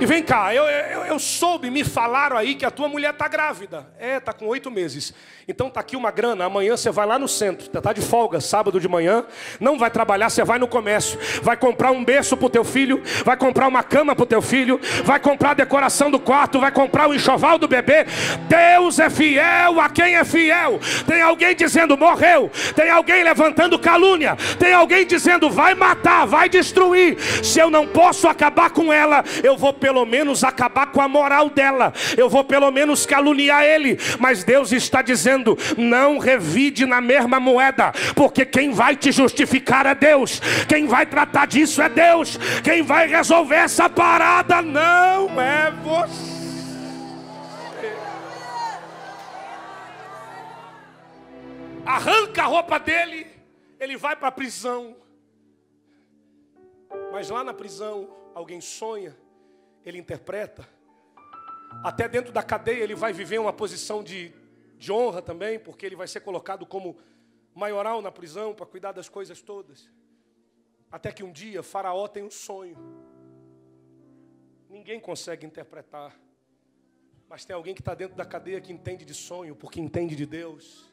E vem cá, eu, eu, eu soube, me falaram aí que a tua mulher está grávida. É, está com oito meses. Então tá aqui uma grana, amanhã você vai lá no centro, tá de folga, sábado de manhã, não vai trabalhar, você vai no comércio, vai comprar um berço pro teu filho, vai comprar uma cama pro teu filho, vai comprar a decoração do quarto, vai comprar o enxoval do bebê. Deus é fiel a quem é fiel. Tem alguém dizendo morreu, tem alguém levantando calúnia, tem alguém dizendo vai matar, vai destruir. Se eu não posso acabar com ela, eu vou pelo menos acabar com a moral dela. Eu vou pelo menos caluniar ele, mas Deus está dizendo: não revide na mesma moeda, porque quem vai te justificar é Deus, quem vai tratar disso é Deus, quem vai resolver essa parada não é você. Arranca a roupa dele, ele vai para a prisão. Mas lá na prisão, alguém sonha, ele interpreta. Até dentro da cadeia, ele vai viver uma posição de de honra também, porque ele vai ser colocado como maioral na prisão para cuidar das coisas todas. Até que um dia Faraó tem um sonho. Ninguém consegue interpretar. Mas tem alguém que está dentro da cadeia que entende de sonho, porque entende de Deus.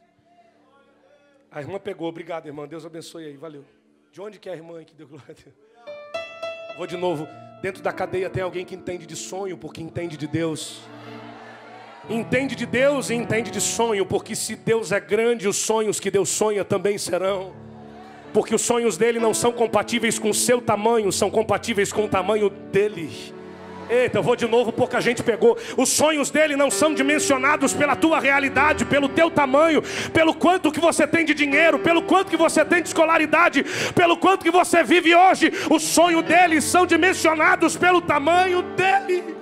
A irmã pegou, obrigado, irmã. Deus abençoe aí, valeu. De onde que é a irmã que deu glória a Deus? Vou de novo. Dentro da cadeia tem alguém que entende de sonho, porque entende de Deus. Entende de Deus e entende de sonho, porque se Deus é grande, os sonhos que Deus sonha também serão. Porque os sonhos dele não são compatíveis com o seu tamanho, são compatíveis com o tamanho dele. Eita, eu vou de novo, pouca gente pegou. Os sonhos dele não são dimensionados pela tua realidade, pelo teu tamanho, pelo quanto que você tem de dinheiro, pelo quanto que você tem de escolaridade, pelo quanto que você vive hoje. Os sonhos dele são dimensionados pelo tamanho dele.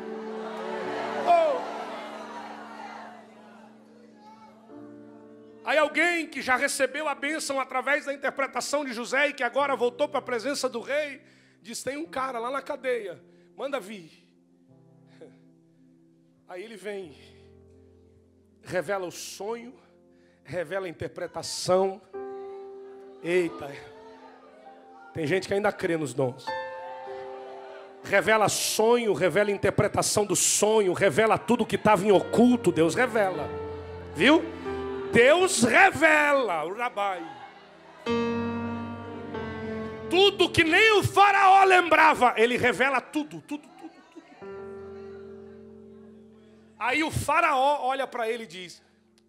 Aí alguém que já recebeu a bênção através da interpretação de José e que agora voltou para a presença do rei, diz: tem um cara lá na cadeia, manda vir. Aí ele vem, revela o sonho, revela a interpretação. Eita, tem gente que ainda crê nos dons. Revela sonho, revela interpretação do sonho, revela tudo que estava em oculto, Deus revela. Viu? Deus revela o Rabai. Tudo que nem o faraó lembrava, ele revela tudo, tudo, Aí o faraó olha para ele e diz: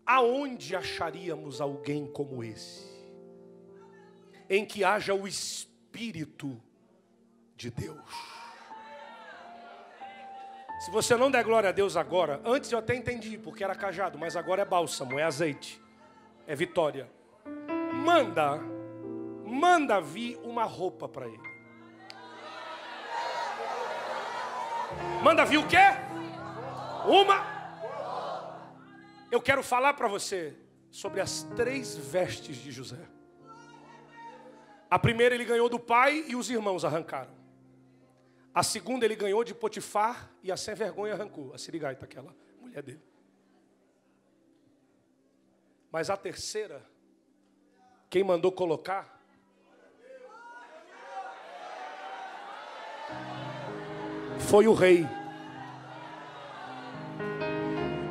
Aonde acharíamos alguém como esse? Em que haja o Espírito de Deus. Se você não der glória a Deus agora, antes eu até entendi, porque era cajado, mas agora é bálsamo, é azeite, é vitória. Manda, manda vir uma roupa para ele. Manda vir o quê? Uma. Eu quero falar para você sobre as três vestes de José. A primeira ele ganhou do pai e os irmãos arrancaram. A segunda ele ganhou de Potifar e a sem vergonha arrancou, a Sirigaita, aquela mulher dele. Mas a terceira, quem mandou colocar? Foi o rei.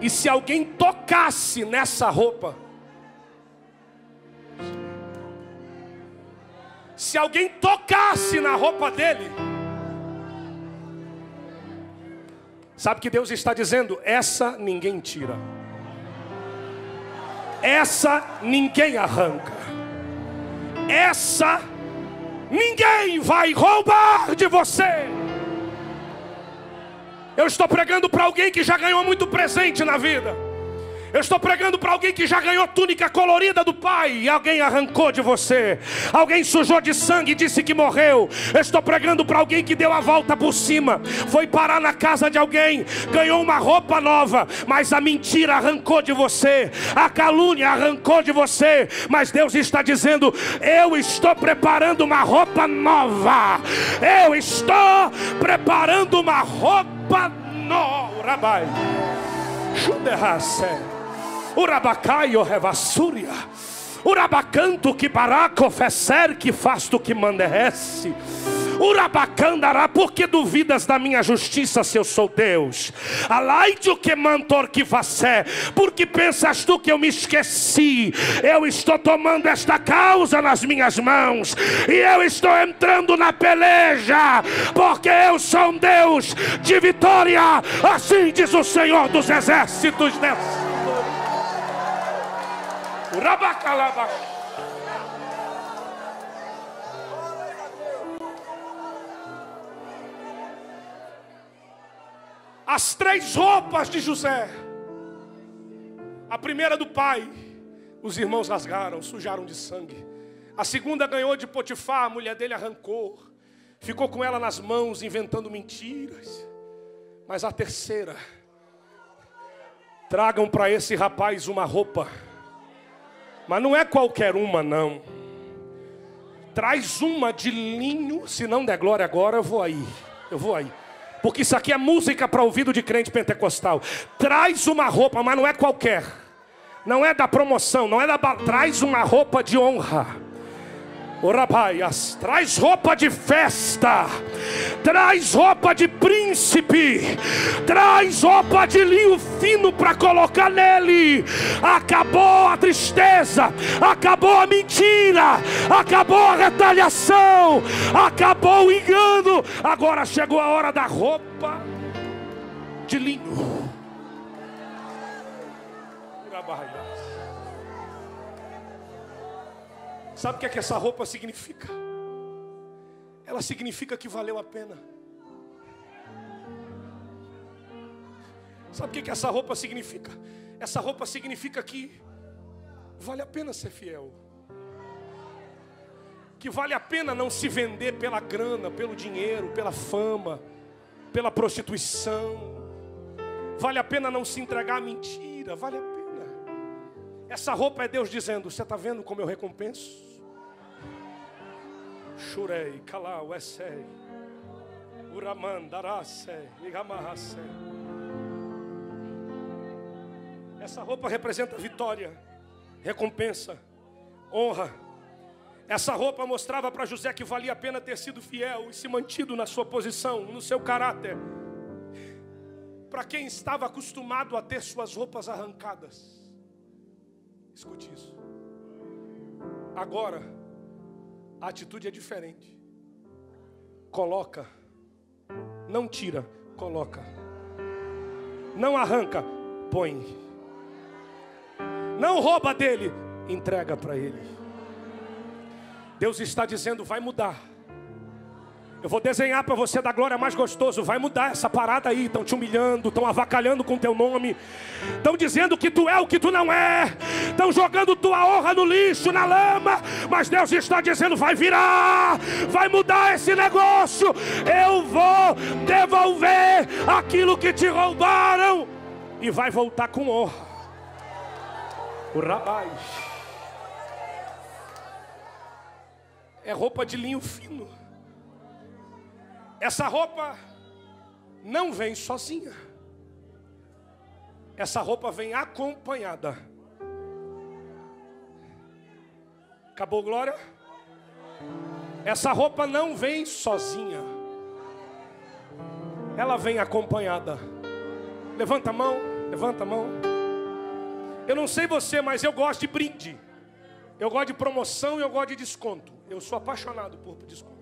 E se alguém tocasse nessa roupa, se alguém tocasse na roupa dele, Sabe que Deus está dizendo? Essa ninguém tira. Essa ninguém arranca. Essa ninguém vai roubar de você. Eu estou pregando para alguém que já ganhou muito presente na vida. Eu estou pregando para alguém que já ganhou túnica colorida do pai e alguém arrancou de você. Alguém sujou de sangue e disse que morreu. Eu estou pregando para alguém que deu a volta por cima, foi parar na casa de alguém, ganhou uma roupa nova, mas a mentira arrancou de você, a calúnia arrancou de você. Mas Deus está dizendo: Eu estou preparando uma roupa nova. Eu estou preparando uma roupa nova. Rabai. Juderrace. Urabacaio revassúria. Urabacanto que baraco fecer que faz tu que manderece. Urabacandará, porque duvidas da minha justiça, se eu sou Deus? Alaide o que mantor que você, porque pensas tu que eu me esqueci? Eu estou tomando esta causa nas minhas mãos, e eu estou entrando na peleja, porque eu sou um Deus de vitória, assim diz o Senhor dos exércitos dessa. As três roupas de José. A primeira do pai, os irmãos rasgaram, sujaram de sangue. A segunda ganhou de Potifar, a mulher dele arrancou, ficou com ela nas mãos, inventando mentiras. Mas a terceira, tragam para esse rapaz uma roupa mas não é qualquer uma, não. Traz uma de linho, se não der glória agora, eu vou aí. Eu vou aí. Porque isso aqui é música para ouvido de crente pentecostal. Traz uma roupa, mas não é qualquer. Não é da promoção, não é da. Traz uma roupa de honra Orabaias, traz roupa de festa, traz roupa de príncipe, traz roupa de linho fino para colocar nele. Acabou a tristeza, acabou a mentira, acabou a retaliação, acabou o engano. Agora chegou a hora da roupa de linho. Sabe o que é que essa roupa significa? Ela significa que valeu a pena. Sabe o que, que essa roupa significa? Essa roupa significa que vale a pena ser fiel. Que vale a pena não se vender pela grana, pelo dinheiro, pela fama, pela prostituição. Vale a pena não se entregar à mentira, vale a pena. Essa roupa é Deus dizendo: Você está vendo como eu recompenso? Shurei, Kalau, Essei, Uraman, Darase, Igamahase. Essa roupa representa vitória, recompensa, honra. Essa roupa mostrava para José que valia a pena ter sido fiel e se mantido na sua posição, no seu caráter. Para quem estava acostumado a ter suas roupas arrancadas, escute isso. Agora, a atitude é diferente. Coloca, não tira, coloca. Não arranca, põe. Não rouba dele, entrega para ele. Deus está dizendo: vai mudar. Eu vou desenhar para você da glória mais gostoso. Vai mudar essa parada aí. Estão te humilhando, estão avacalhando com teu nome. Estão dizendo que tu é o que tu não é. Estão jogando tua honra no lixo, na lama. Mas Deus está dizendo: vai virar, vai mudar esse negócio. Eu vou devolver aquilo que te roubaram. E vai voltar com honra. O rabai. É roupa de linho fino. Essa roupa não vem sozinha. Essa roupa vem acompanhada. Acabou glória? Essa roupa não vem sozinha. Ela vem acompanhada. Levanta a mão, levanta a mão. Eu não sei você, mas eu gosto de brinde. Eu gosto de promoção e eu gosto de desconto. Eu sou apaixonado por desconto.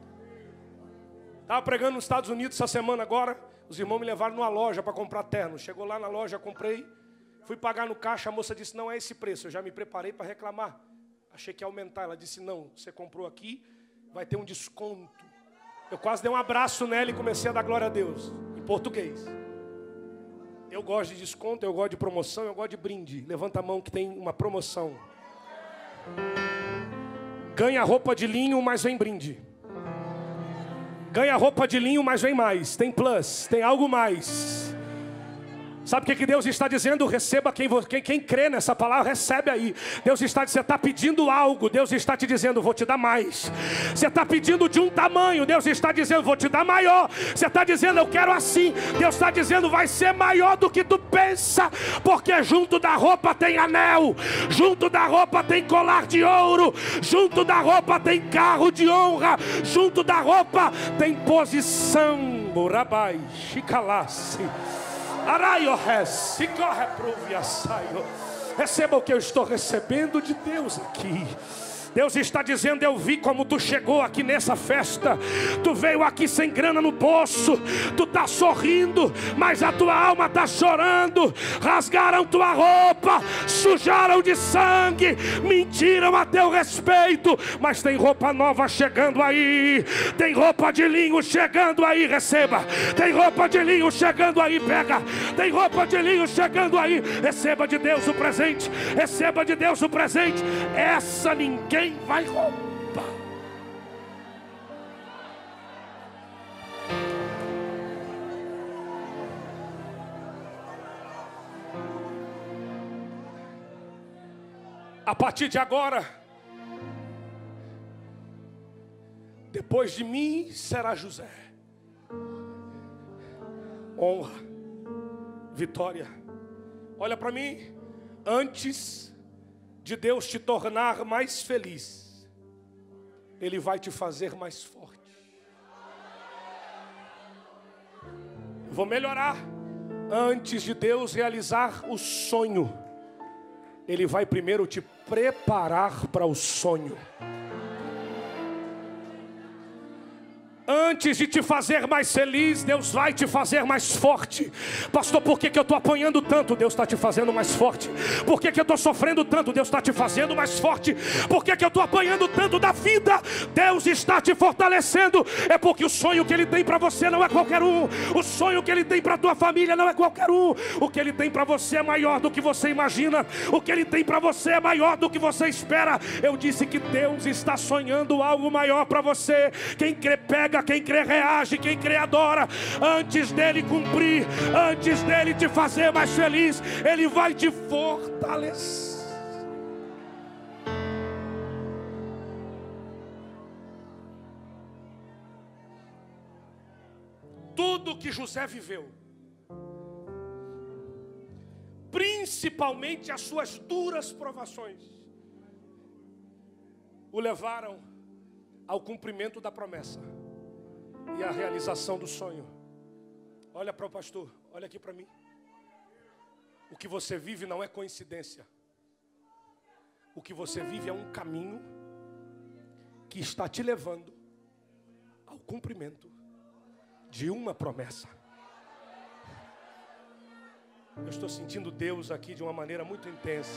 Estava pregando nos Estados Unidos essa semana agora. Os irmãos me levaram numa loja para comprar terno. Chegou lá na loja, comprei. Fui pagar no caixa, a moça disse: Não é esse preço. Eu já me preparei para reclamar. Achei que ia aumentar. Ela disse: Não, você comprou aqui, vai ter um desconto. Eu quase dei um abraço nela e comecei a dar glória a Deus, em português. Eu gosto de desconto, eu gosto de promoção, eu gosto de brinde. Levanta a mão que tem uma promoção. Ganha roupa de linho, mas vem brinde. Ganha roupa de linho, mas vem mais. Tem plus, tem algo mais. Sabe o que, que Deus está dizendo? Receba quem, quem, quem crê nessa palavra, recebe aí. Deus está você está pedindo algo, Deus está te dizendo, vou te dar mais. Você está pedindo de um tamanho, Deus está dizendo, vou te dar maior. Você está dizendo, eu quero assim, Deus está dizendo, vai ser maior do que tu pensa, porque junto da roupa tem anel, junto da roupa tem colar de ouro, junto da roupa tem carro de honra, junto da roupa tem posição. Rabai, chicalasse. Receba o que eu estou recebendo de Deus aqui. Deus está dizendo: Eu vi como tu chegou aqui nessa festa. Tu veio aqui sem grana no bolso. Tu está sorrindo, mas a tua alma está chorando. Rasgaram tua roupa, sujaram de sangue, mentiram a teu respeito. Mas tem roupa nova chegando aí. Tem roupa de linho chegando aí. Receba. Tem roupa de linho chegando aí. Pega. Tem roupa de linho chegando aí. Receba de Deus o presente. Receba de Deus o presente. Essa ninguém ninguém vai roubar. A partir de agora, depois de mim será José. Honra, vitória. Olha para mim, antes de Deus te tornar mais feliz, Ele vai te fazer mais forte. Vou melhorar. Antes de Deus realizar o sonho, Ele vai primeiro te preparar para o sonho. Antes de te fazer mais feliz, Deus vai te fazer mais forte. Pastor, por que, que eu estou apanhando tanto? Deus está te fazendo mais forte. Por que, que eu estou sofrendo tanto? Deus está te fazendo mais forte. Por que, que eu estou apanhando tanto da vida? Deus está te fortalecendo. É porque o sonho que Ele tem para você não é qualquer um. O sonho que Ele tem para tua família não é qualquer um. O que Ele tem para você é maior do que você imagina. O que Ele tem para você é maior do que você espera. Eu disse que Deus está sonhando algo maior para você. Quem crê, pega quem crê reage, quem crê adora. Antes dele cumprir, antes dele te fazer mais feliz, ele vai te fortalecer. Tudo que José viveu, principalmente as suas duras provações, o levaram ao cumprimento da promessa e a realização do sonho. Olha para o pastor, olha aqui para mim. O que você vive não é coincidência. O que você vive é um caminho que está te levando ao cumprimento de uma promessa. Eu estou sentindo Deus aqui de uma maneira muito intensa.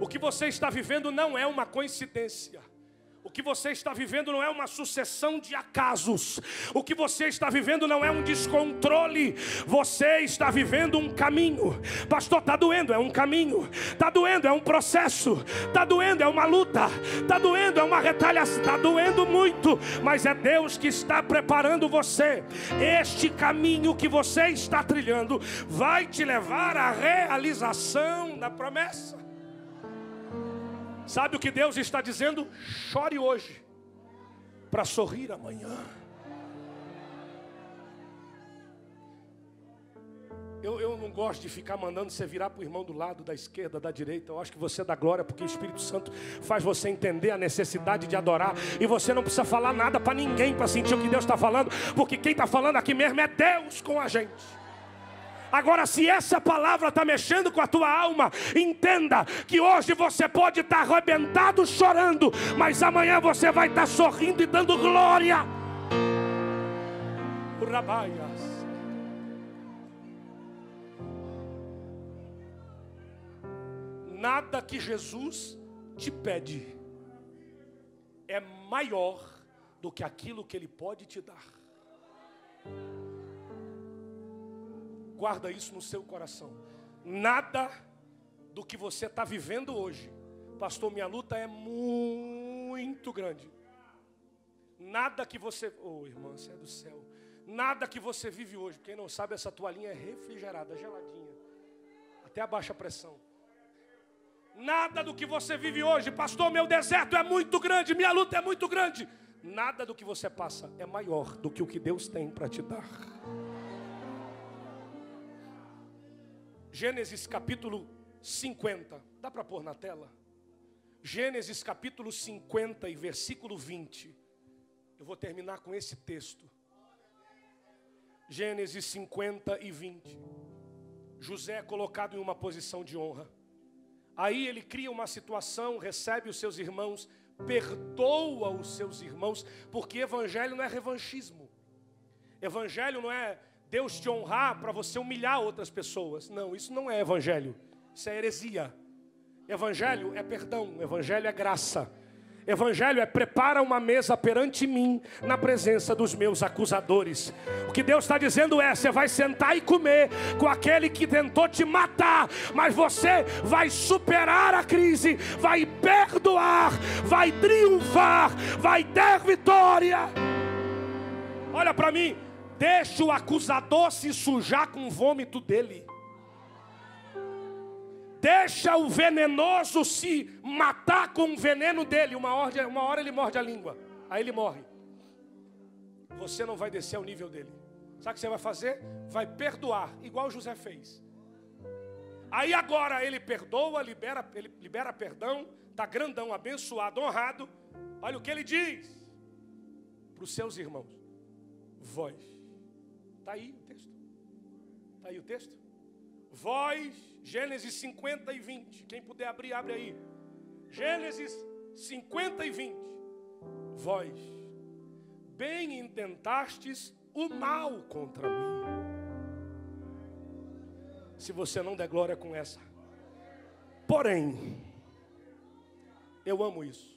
O que você está vivendo não é uma coincidência. O que você está vivendo não é uma sucessão de acasos. O que você está vivendo não é um descontrole. Você está vivendo um caminho. Pastor, está doendo, é um caminho. Está doendo, é um processo. Está doendo, é uma luta. Está doendo, é uma retaliação. Está doendo muito. Mas é Deus que está preparando você. Este caminho que você está trilhando vai te levar à realização da promessa. Sabe o que Deus está dizendo? Chore hoje, para sorrir amanhã. Eu, eu, não gosto de ficar mandando você virar para o irmão do lado, da esquerda, da direita. Eu acho que você dá glória, porque o Espírito Santo faz você entender a necessidade de adorar. E você não precisa falar nada para ninguém para sentir o que Deus está falando, porque quem está falando aqui mesmo é Deus com a gente. Agora, se essa palavra está mexendo com a tua alma, entenda que hoje você pode estar tá arrebentado chorando, mas amanhã você vai estar tá sorrindo e dando glória. Rabaias. Nada que Jesus te pede é maior do que aquilo que Ele pode te dar. Guarda isso no seu coração. Nada do que você está vivendo hoje, pastor, minha luta é muito grande. Nada que você, oh irmã, você é do céu. Nada que você vive hoje, quem não sabe, essa toalhinha é refrigerada, geladinha, até a baixa pressão. Nada do que você vive hoje, pastor, meu deserto é muito grande, minha luta é muito grande. Nada do que você passa é maior do que o que Deus tem para te dar. Gênesis capítulo 50, dá para pôr na tela? Gênesis capítulo 50 e versículo 20. Eu vou terminar com esse texto. Gênesis 50 e 20. José é colocado em uma posição de honra. Aí ele cria uma situação, recebe os seus irmãos, perdoa os seus irmãos, porque evangelho não é revanchismo. Evangelho não é Deus te honrar para você humilhar outras pessoas. Não, isso não é evangelho. Isso é heresia. Evangelho é perdão, evangelho é graça. Evangelho é prepara uma mesa perante mim na presença dos meus acusadores. O que Deus está dizendo é: você vai sentar e comer com aquele que tentou te matar, mas você vai superar a crise, vai perdoar, vai triunfar, vai ter vitória. Olha para mim, deixa o acusador se sujar com o vômito dele. Deixa o venenoso se matar com o veneno dele. Uma hora, uma hora ele morde a língua. Aí ele morre. Você não vai descer ao nível dele. Sabe o que você vai fazer? Vai perdoar, igual José fez. Aí agora ele perdoa, libera, ele libera perdão, está grandão, abençoado, honrado. Olha o que ele diz para os seus irmãos: Vós. Está aí o texto. Está aí o texto. Vós Gênesis 50 e 20. Quem puder abrir, abre aí. Gênesis 50 e 20. Vós bem intentastes o mal contra mim. Se você não der glória com essa. Porém, eu amo isso.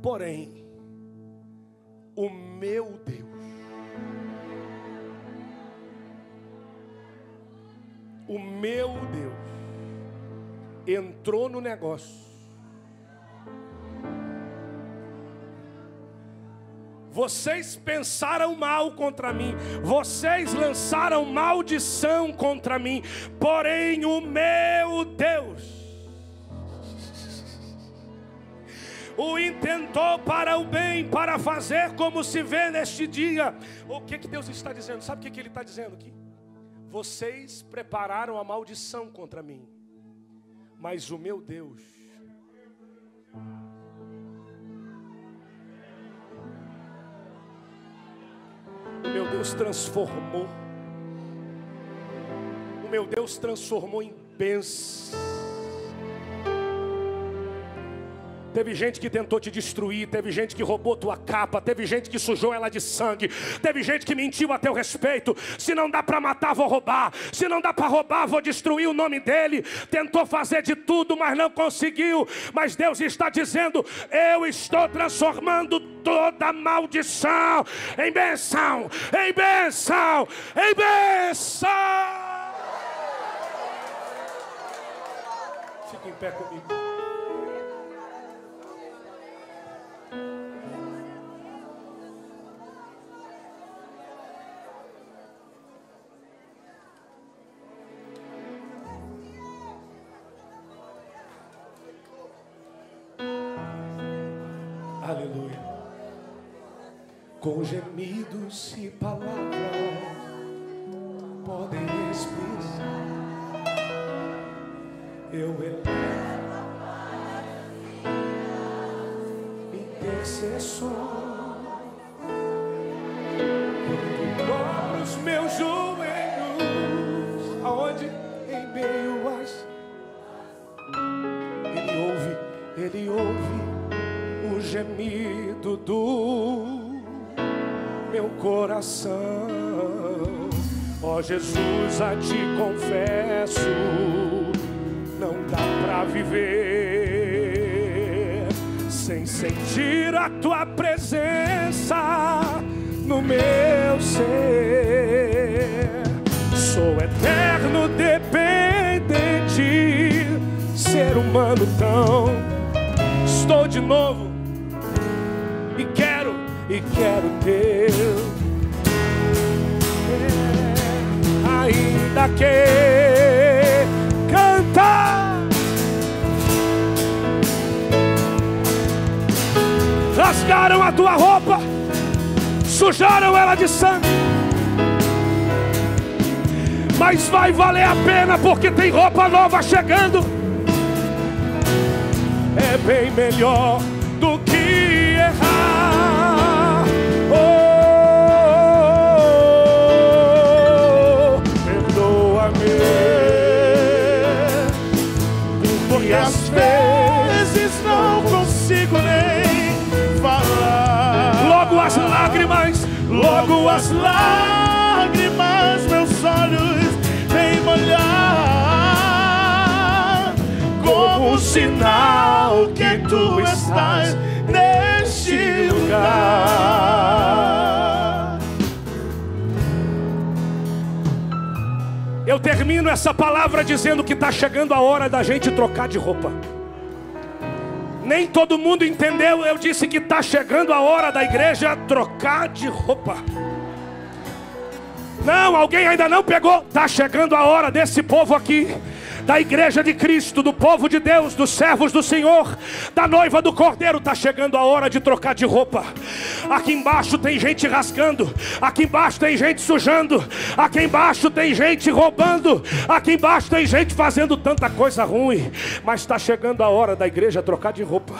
Porém, o meu Deus o meu Deus entrou no negócio. Vocês pensaram mal contra mim, vocês lançaram maldição contra mim, porém o meu Deus o intentou para o bem, para fazer como se vê neste dia. O que, que Deus está dizendo? Sabe o que, que Ele está dizendo aqui? Vocês prepararam a maldição contra mim, mas o meu Deus O meu Deus transformou. O meu Deus transformou em bênção. Teve gente que tentou te destruir, teve gente que roubou tua capa, teve gente que sujou ela de sangue, teve gente que mentiu a teu respeito. Se não dá para matar, vou roubar. Se não dá para roubar, vou destruir o nome dele. Tentou fazer de tudo, mas não conseguiu. Mas Deus está dizendo: Eu estou transformando toda maldição em benção, em benção, em benção. Fique em pé comigo. Com gemidos e palavras podem expressar. Eu elevo intercessor. Quando dobro os meus joelhos, aonde em meio às Ele ouve, Ele ouve gemido do coração. Ó Jesus, a ti confesso, não dá pra viver sem sentir a tua presença no meu ser. Sou eterno dependente, ser humano tão. Estou de novo e quero ter que cantar. Rasgaram a tua roupa, sujaram ela de sangue. Mas vai valer a pena porque tem roupa nova chegando. É bem melhor sinal que tu estás neste lugar. Eu termino essa palavra dizendo que está chegando a hora da gente trocar de roupa. Nem todo mundo entendeu. Eu disse que está chegando a hora da igreja trocar de roupa. Não, alguém ainda não pegou. Está chegando a hora desse povo aqui da igreja de Cristo, do povo de Deus, dos servos do Senhor, da noiva do Cordeiro, está chegando a hora de trocar de roupa. Aqui embaixo tem gente rasgando, aqui embaixo tem gente sujando, aqui embaixo tem gente roubando, aqui embaixo tem gente fazendo tanta coisa ruim, mas está chegando a hora da igreja trocar de roupa.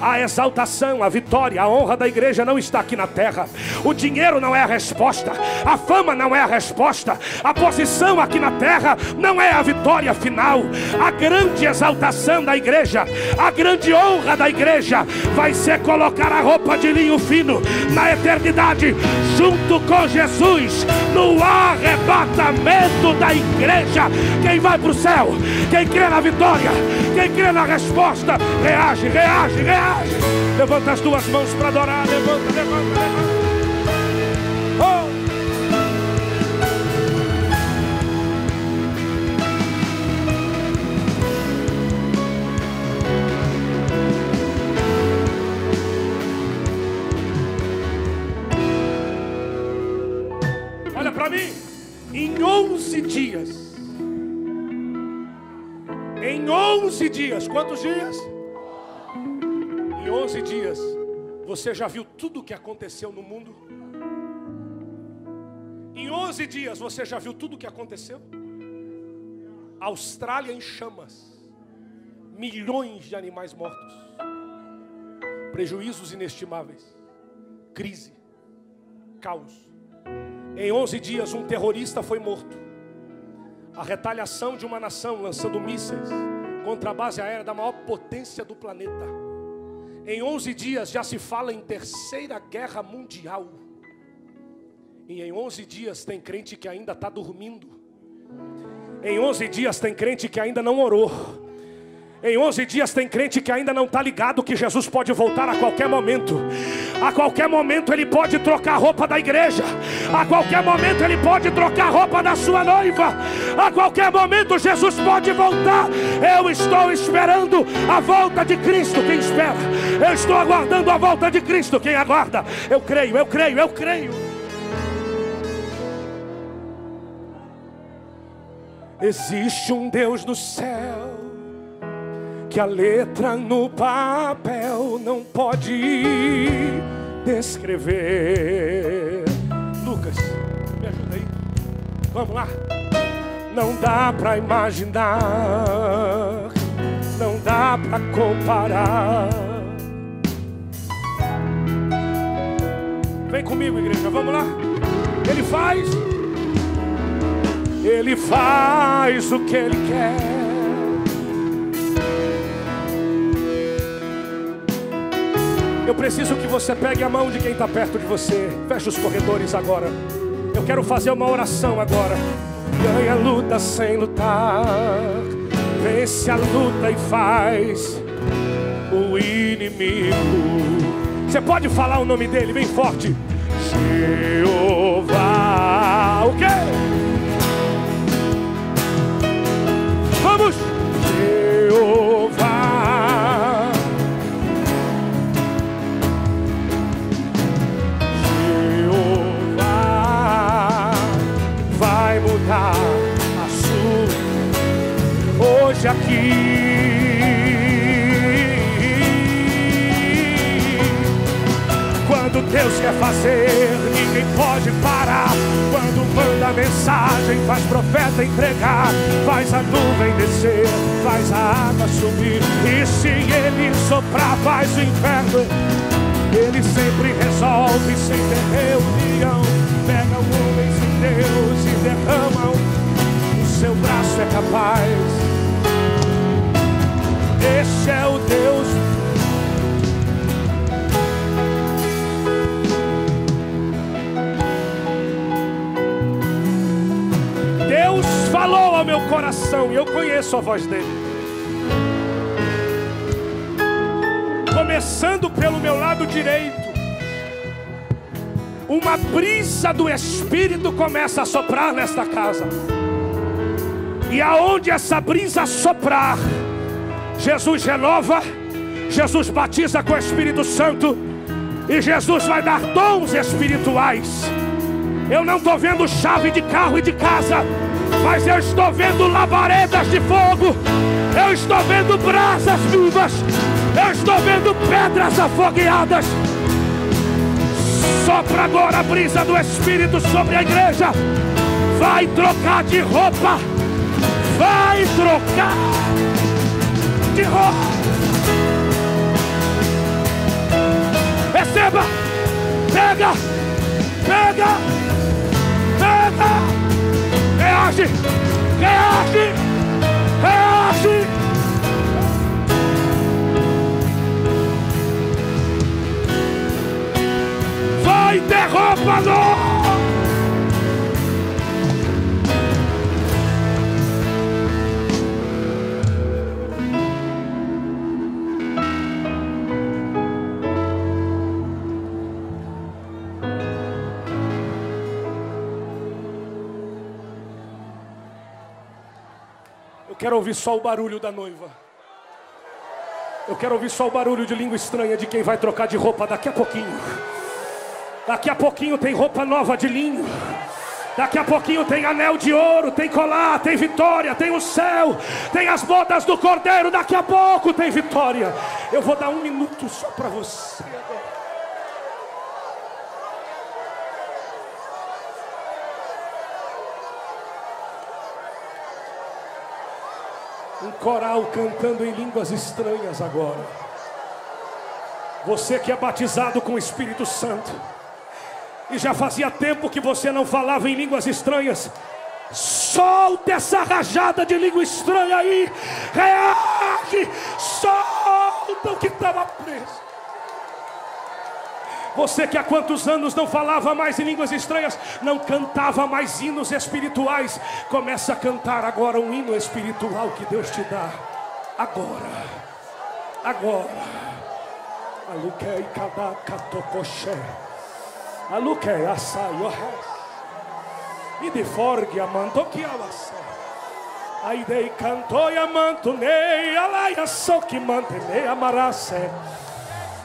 A exaltação, a vitória, a honra da igreja não está aqui na terra. O dinheiro não é a resposta, a fama não é a resposta, a posição aqui na terra não é a vitória final. A grande exaltação da igreja, a grande honra da igreja vai ser colocar a roupa de linho fino na eternidade, junto com Jesus, no arrebatamento da igreja. Quem vai para o céu, quem crê na vitória, quem crê na resposta, reage, reage, reage. Levanta as duas mãos para adorar, levanta, levanta, levanta. Oh! Para mim. Em 11 dias. Em 11 dias. Quantos dias? Em 11 dias. Você já viu tudo o que aconteceu no mundo? Em 11 dias você já viu tudo o que aconteceu? Austrália em chamas. Milhões de animais mortos. Prejuízos inestimáveis. Crise. Caos. Em 11 dias, um terrorista foi morto. A retaliação de uma nação lançando mísseis contra a base aérea da maior potência do planeta. Em 11 dias já se fala em terceira guerra mundial. E em 11 dias tem crente que ainda está dormindo. Em 11 dias tem crente que ainda não orou. Em 11 dias tem crente que ainda não está ligado que Jesus pode voltar a qualquer momento. A qualquer momento ele pode trocar a roupa da igreja. A qualquer momento ele pode trocar a roupa da sua noiva. A qualquer momento Jesus pode voltar. Eu estou esperando a volta de Cristo. Quem espera? Eu estou aguardando a volta de Cristo. Quem aguarda? Eu creio, eu creio, eu creio. Existe um Deus no céu que a letra no papel não pode descrever. Lucas, me ajuda aí. Vamos lá. Não dá para imaginar, não dá para comparar. Vem comigo, igreja, vamos lá. Ele faz, ele faz o que ele quer. Eu preciso que você pegue a mão de quem está perto de você. Feche os corredores agora. Eu quero fazer uma oração agora. Ganha a luta sem lutar. Vence a luta e faz o inimigo. Você pode falar o nome dele bem forte? Jeová. O quê? Quando Deus quer fazer, ninguém pode parar. Quando manda mensagem, faz profeta entregar, faz a nuvem descer, faz a água subir. E se ele soprar, faz o inferno. Ele sempre resolve sem ter reunião. Pega o sem Deus e derrama. O seu braço é capaz. Esse é o Deus Deus falou ao meu coração e eu conheço a voz dele. Começando pelo meu lado direito, uma brisa do Espírito começa a soprar nesta casa. E aonde essa brisa soprar, Jesus renova, Jesus batiza com o Espírito Santo e Jesus vai dar dons espirituais. Eu não estou vendo chave de carro e de casa, mas eu estou vendo labaredas de fogo, eu estou vendo brasas vivas, eu estou vendo pedras afogueadas. Sopra agora a brisa do Espírito sobre a igreja. Vai trocar de roupa, vai trocar de. Receba, pega, pega, pega, reage, reage, reage. Vai ter quero ouvir só o barulho da noiva. Eu quero ouvir só o barulho de língua estranha de quem vai trocar de roupa daqui a pouquinho. Daqui a pouquinho tem roupa nova de linho. Daqui a pouquinho tem anel de ouro, tem colar, tem vitória, tem o céu, tem as bodas do cordeiro. Daqui a pouco tem vitória. Eu vou dar um minuto só para você coral cantando em línguas estranhas agora. Você que é batizado com o Espírito Santo. E já fazia tempo que você não falava em línguas estranhas. Solta essa rajada de língua estranha aí. Reage. Solta o que estava preso. Você que há quantos anos não falava mais em línguas estranhas, não cantava mais hinos espirituais, começa a cantar agora um hino espiritual que Deus te dá. Agora. Agora. Aluquei cada catocoché. Aluquei assai E de forgue amanto que avassa. Aí dei cantou e amanto nei, alaia só que mantenei amarasse.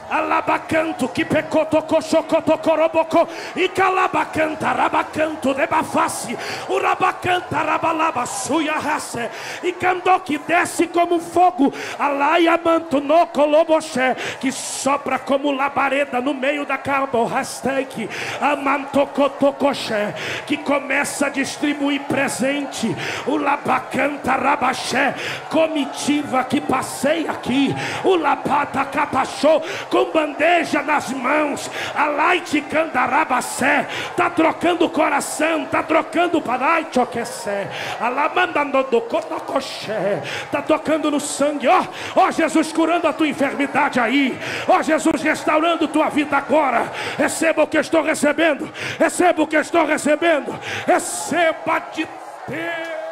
Alabacanto que pecoto cochocoto corobocó e calabacanta rabacanto de baface urabacanta rabalaba suia raça. E candó que desce como fogo. Alaia manto no coloboché que sopra como labareda no meio da carborrastec amanto cotocoché que começa a distribuir presente. O labacanta rabaché comitiva que passei aqui. O labata capachou com bandeja nas mãos, a light candarabacé, tá trocando o coração, tá trocando para choquecé, alabandando do cotocoché, tá tocando no sangue, ó, ó Jesus curando a tua enfermidade aí, ó Jesus restaurando tua vida agora, receba o que estou recebendo, receba o que estou recebendo, receba de Deus.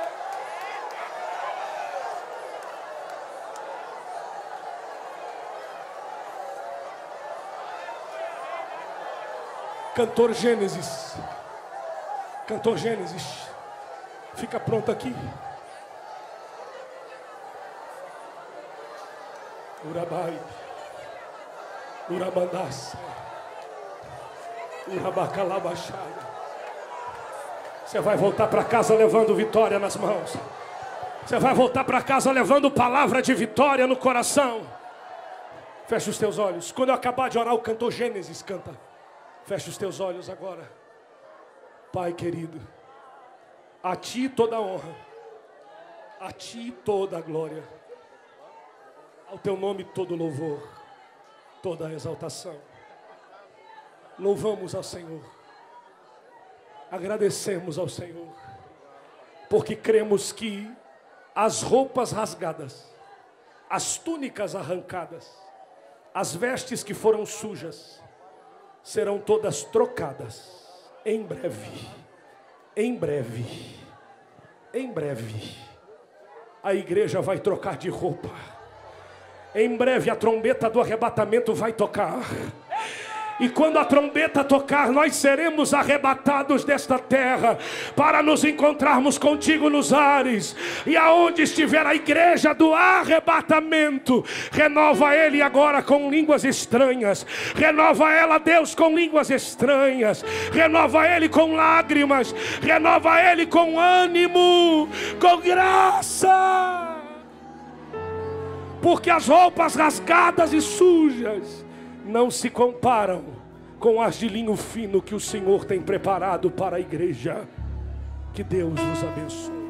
Cantor Gênesis. Cantor Gênesis. Fica pronto aqui. Urabai. Uramandaça. Urabacalabaxai. Você vai voltar para casa levando vitória nas mãos. Você vai voltar para casa levando palavra de vitória no coração. Feche os teus olhos. Quando eu acabar de orar, o cantor Gênesis canta. Feche os teus olhos agora. Pai querido, a Ti toda a honra, a Ti toda a glória, ao Teu nome todo louvor, toda a exaltação. Louvamos ao Senhor, agradecemos ao Senhor, porque cremos que as roupas rasgadas, as túnicas arrancadas, as vestes que foram sujas, serão todas trocadas em breve, em breve, em breve, a igreja vai trocar de roupa. Em breve a trombeta do arrebatamento vai tocar. E quando a trombeta tocar, nós seremos arrebatados desta terra para nos encontrarmos contigo nos ares. E aonde estiver a igreja do arrebatamento, renova ele agora com línguas estranhas. Renova ela, Deus, com línguas estranhas. Renova ele com lágrimas. Renova ele com ânimo, com graça. Porque as roupas rasgadas e sujas não se comparam com as de linho fino que o Senhor tem preparado para a igreja. Que Deus nos abençoe.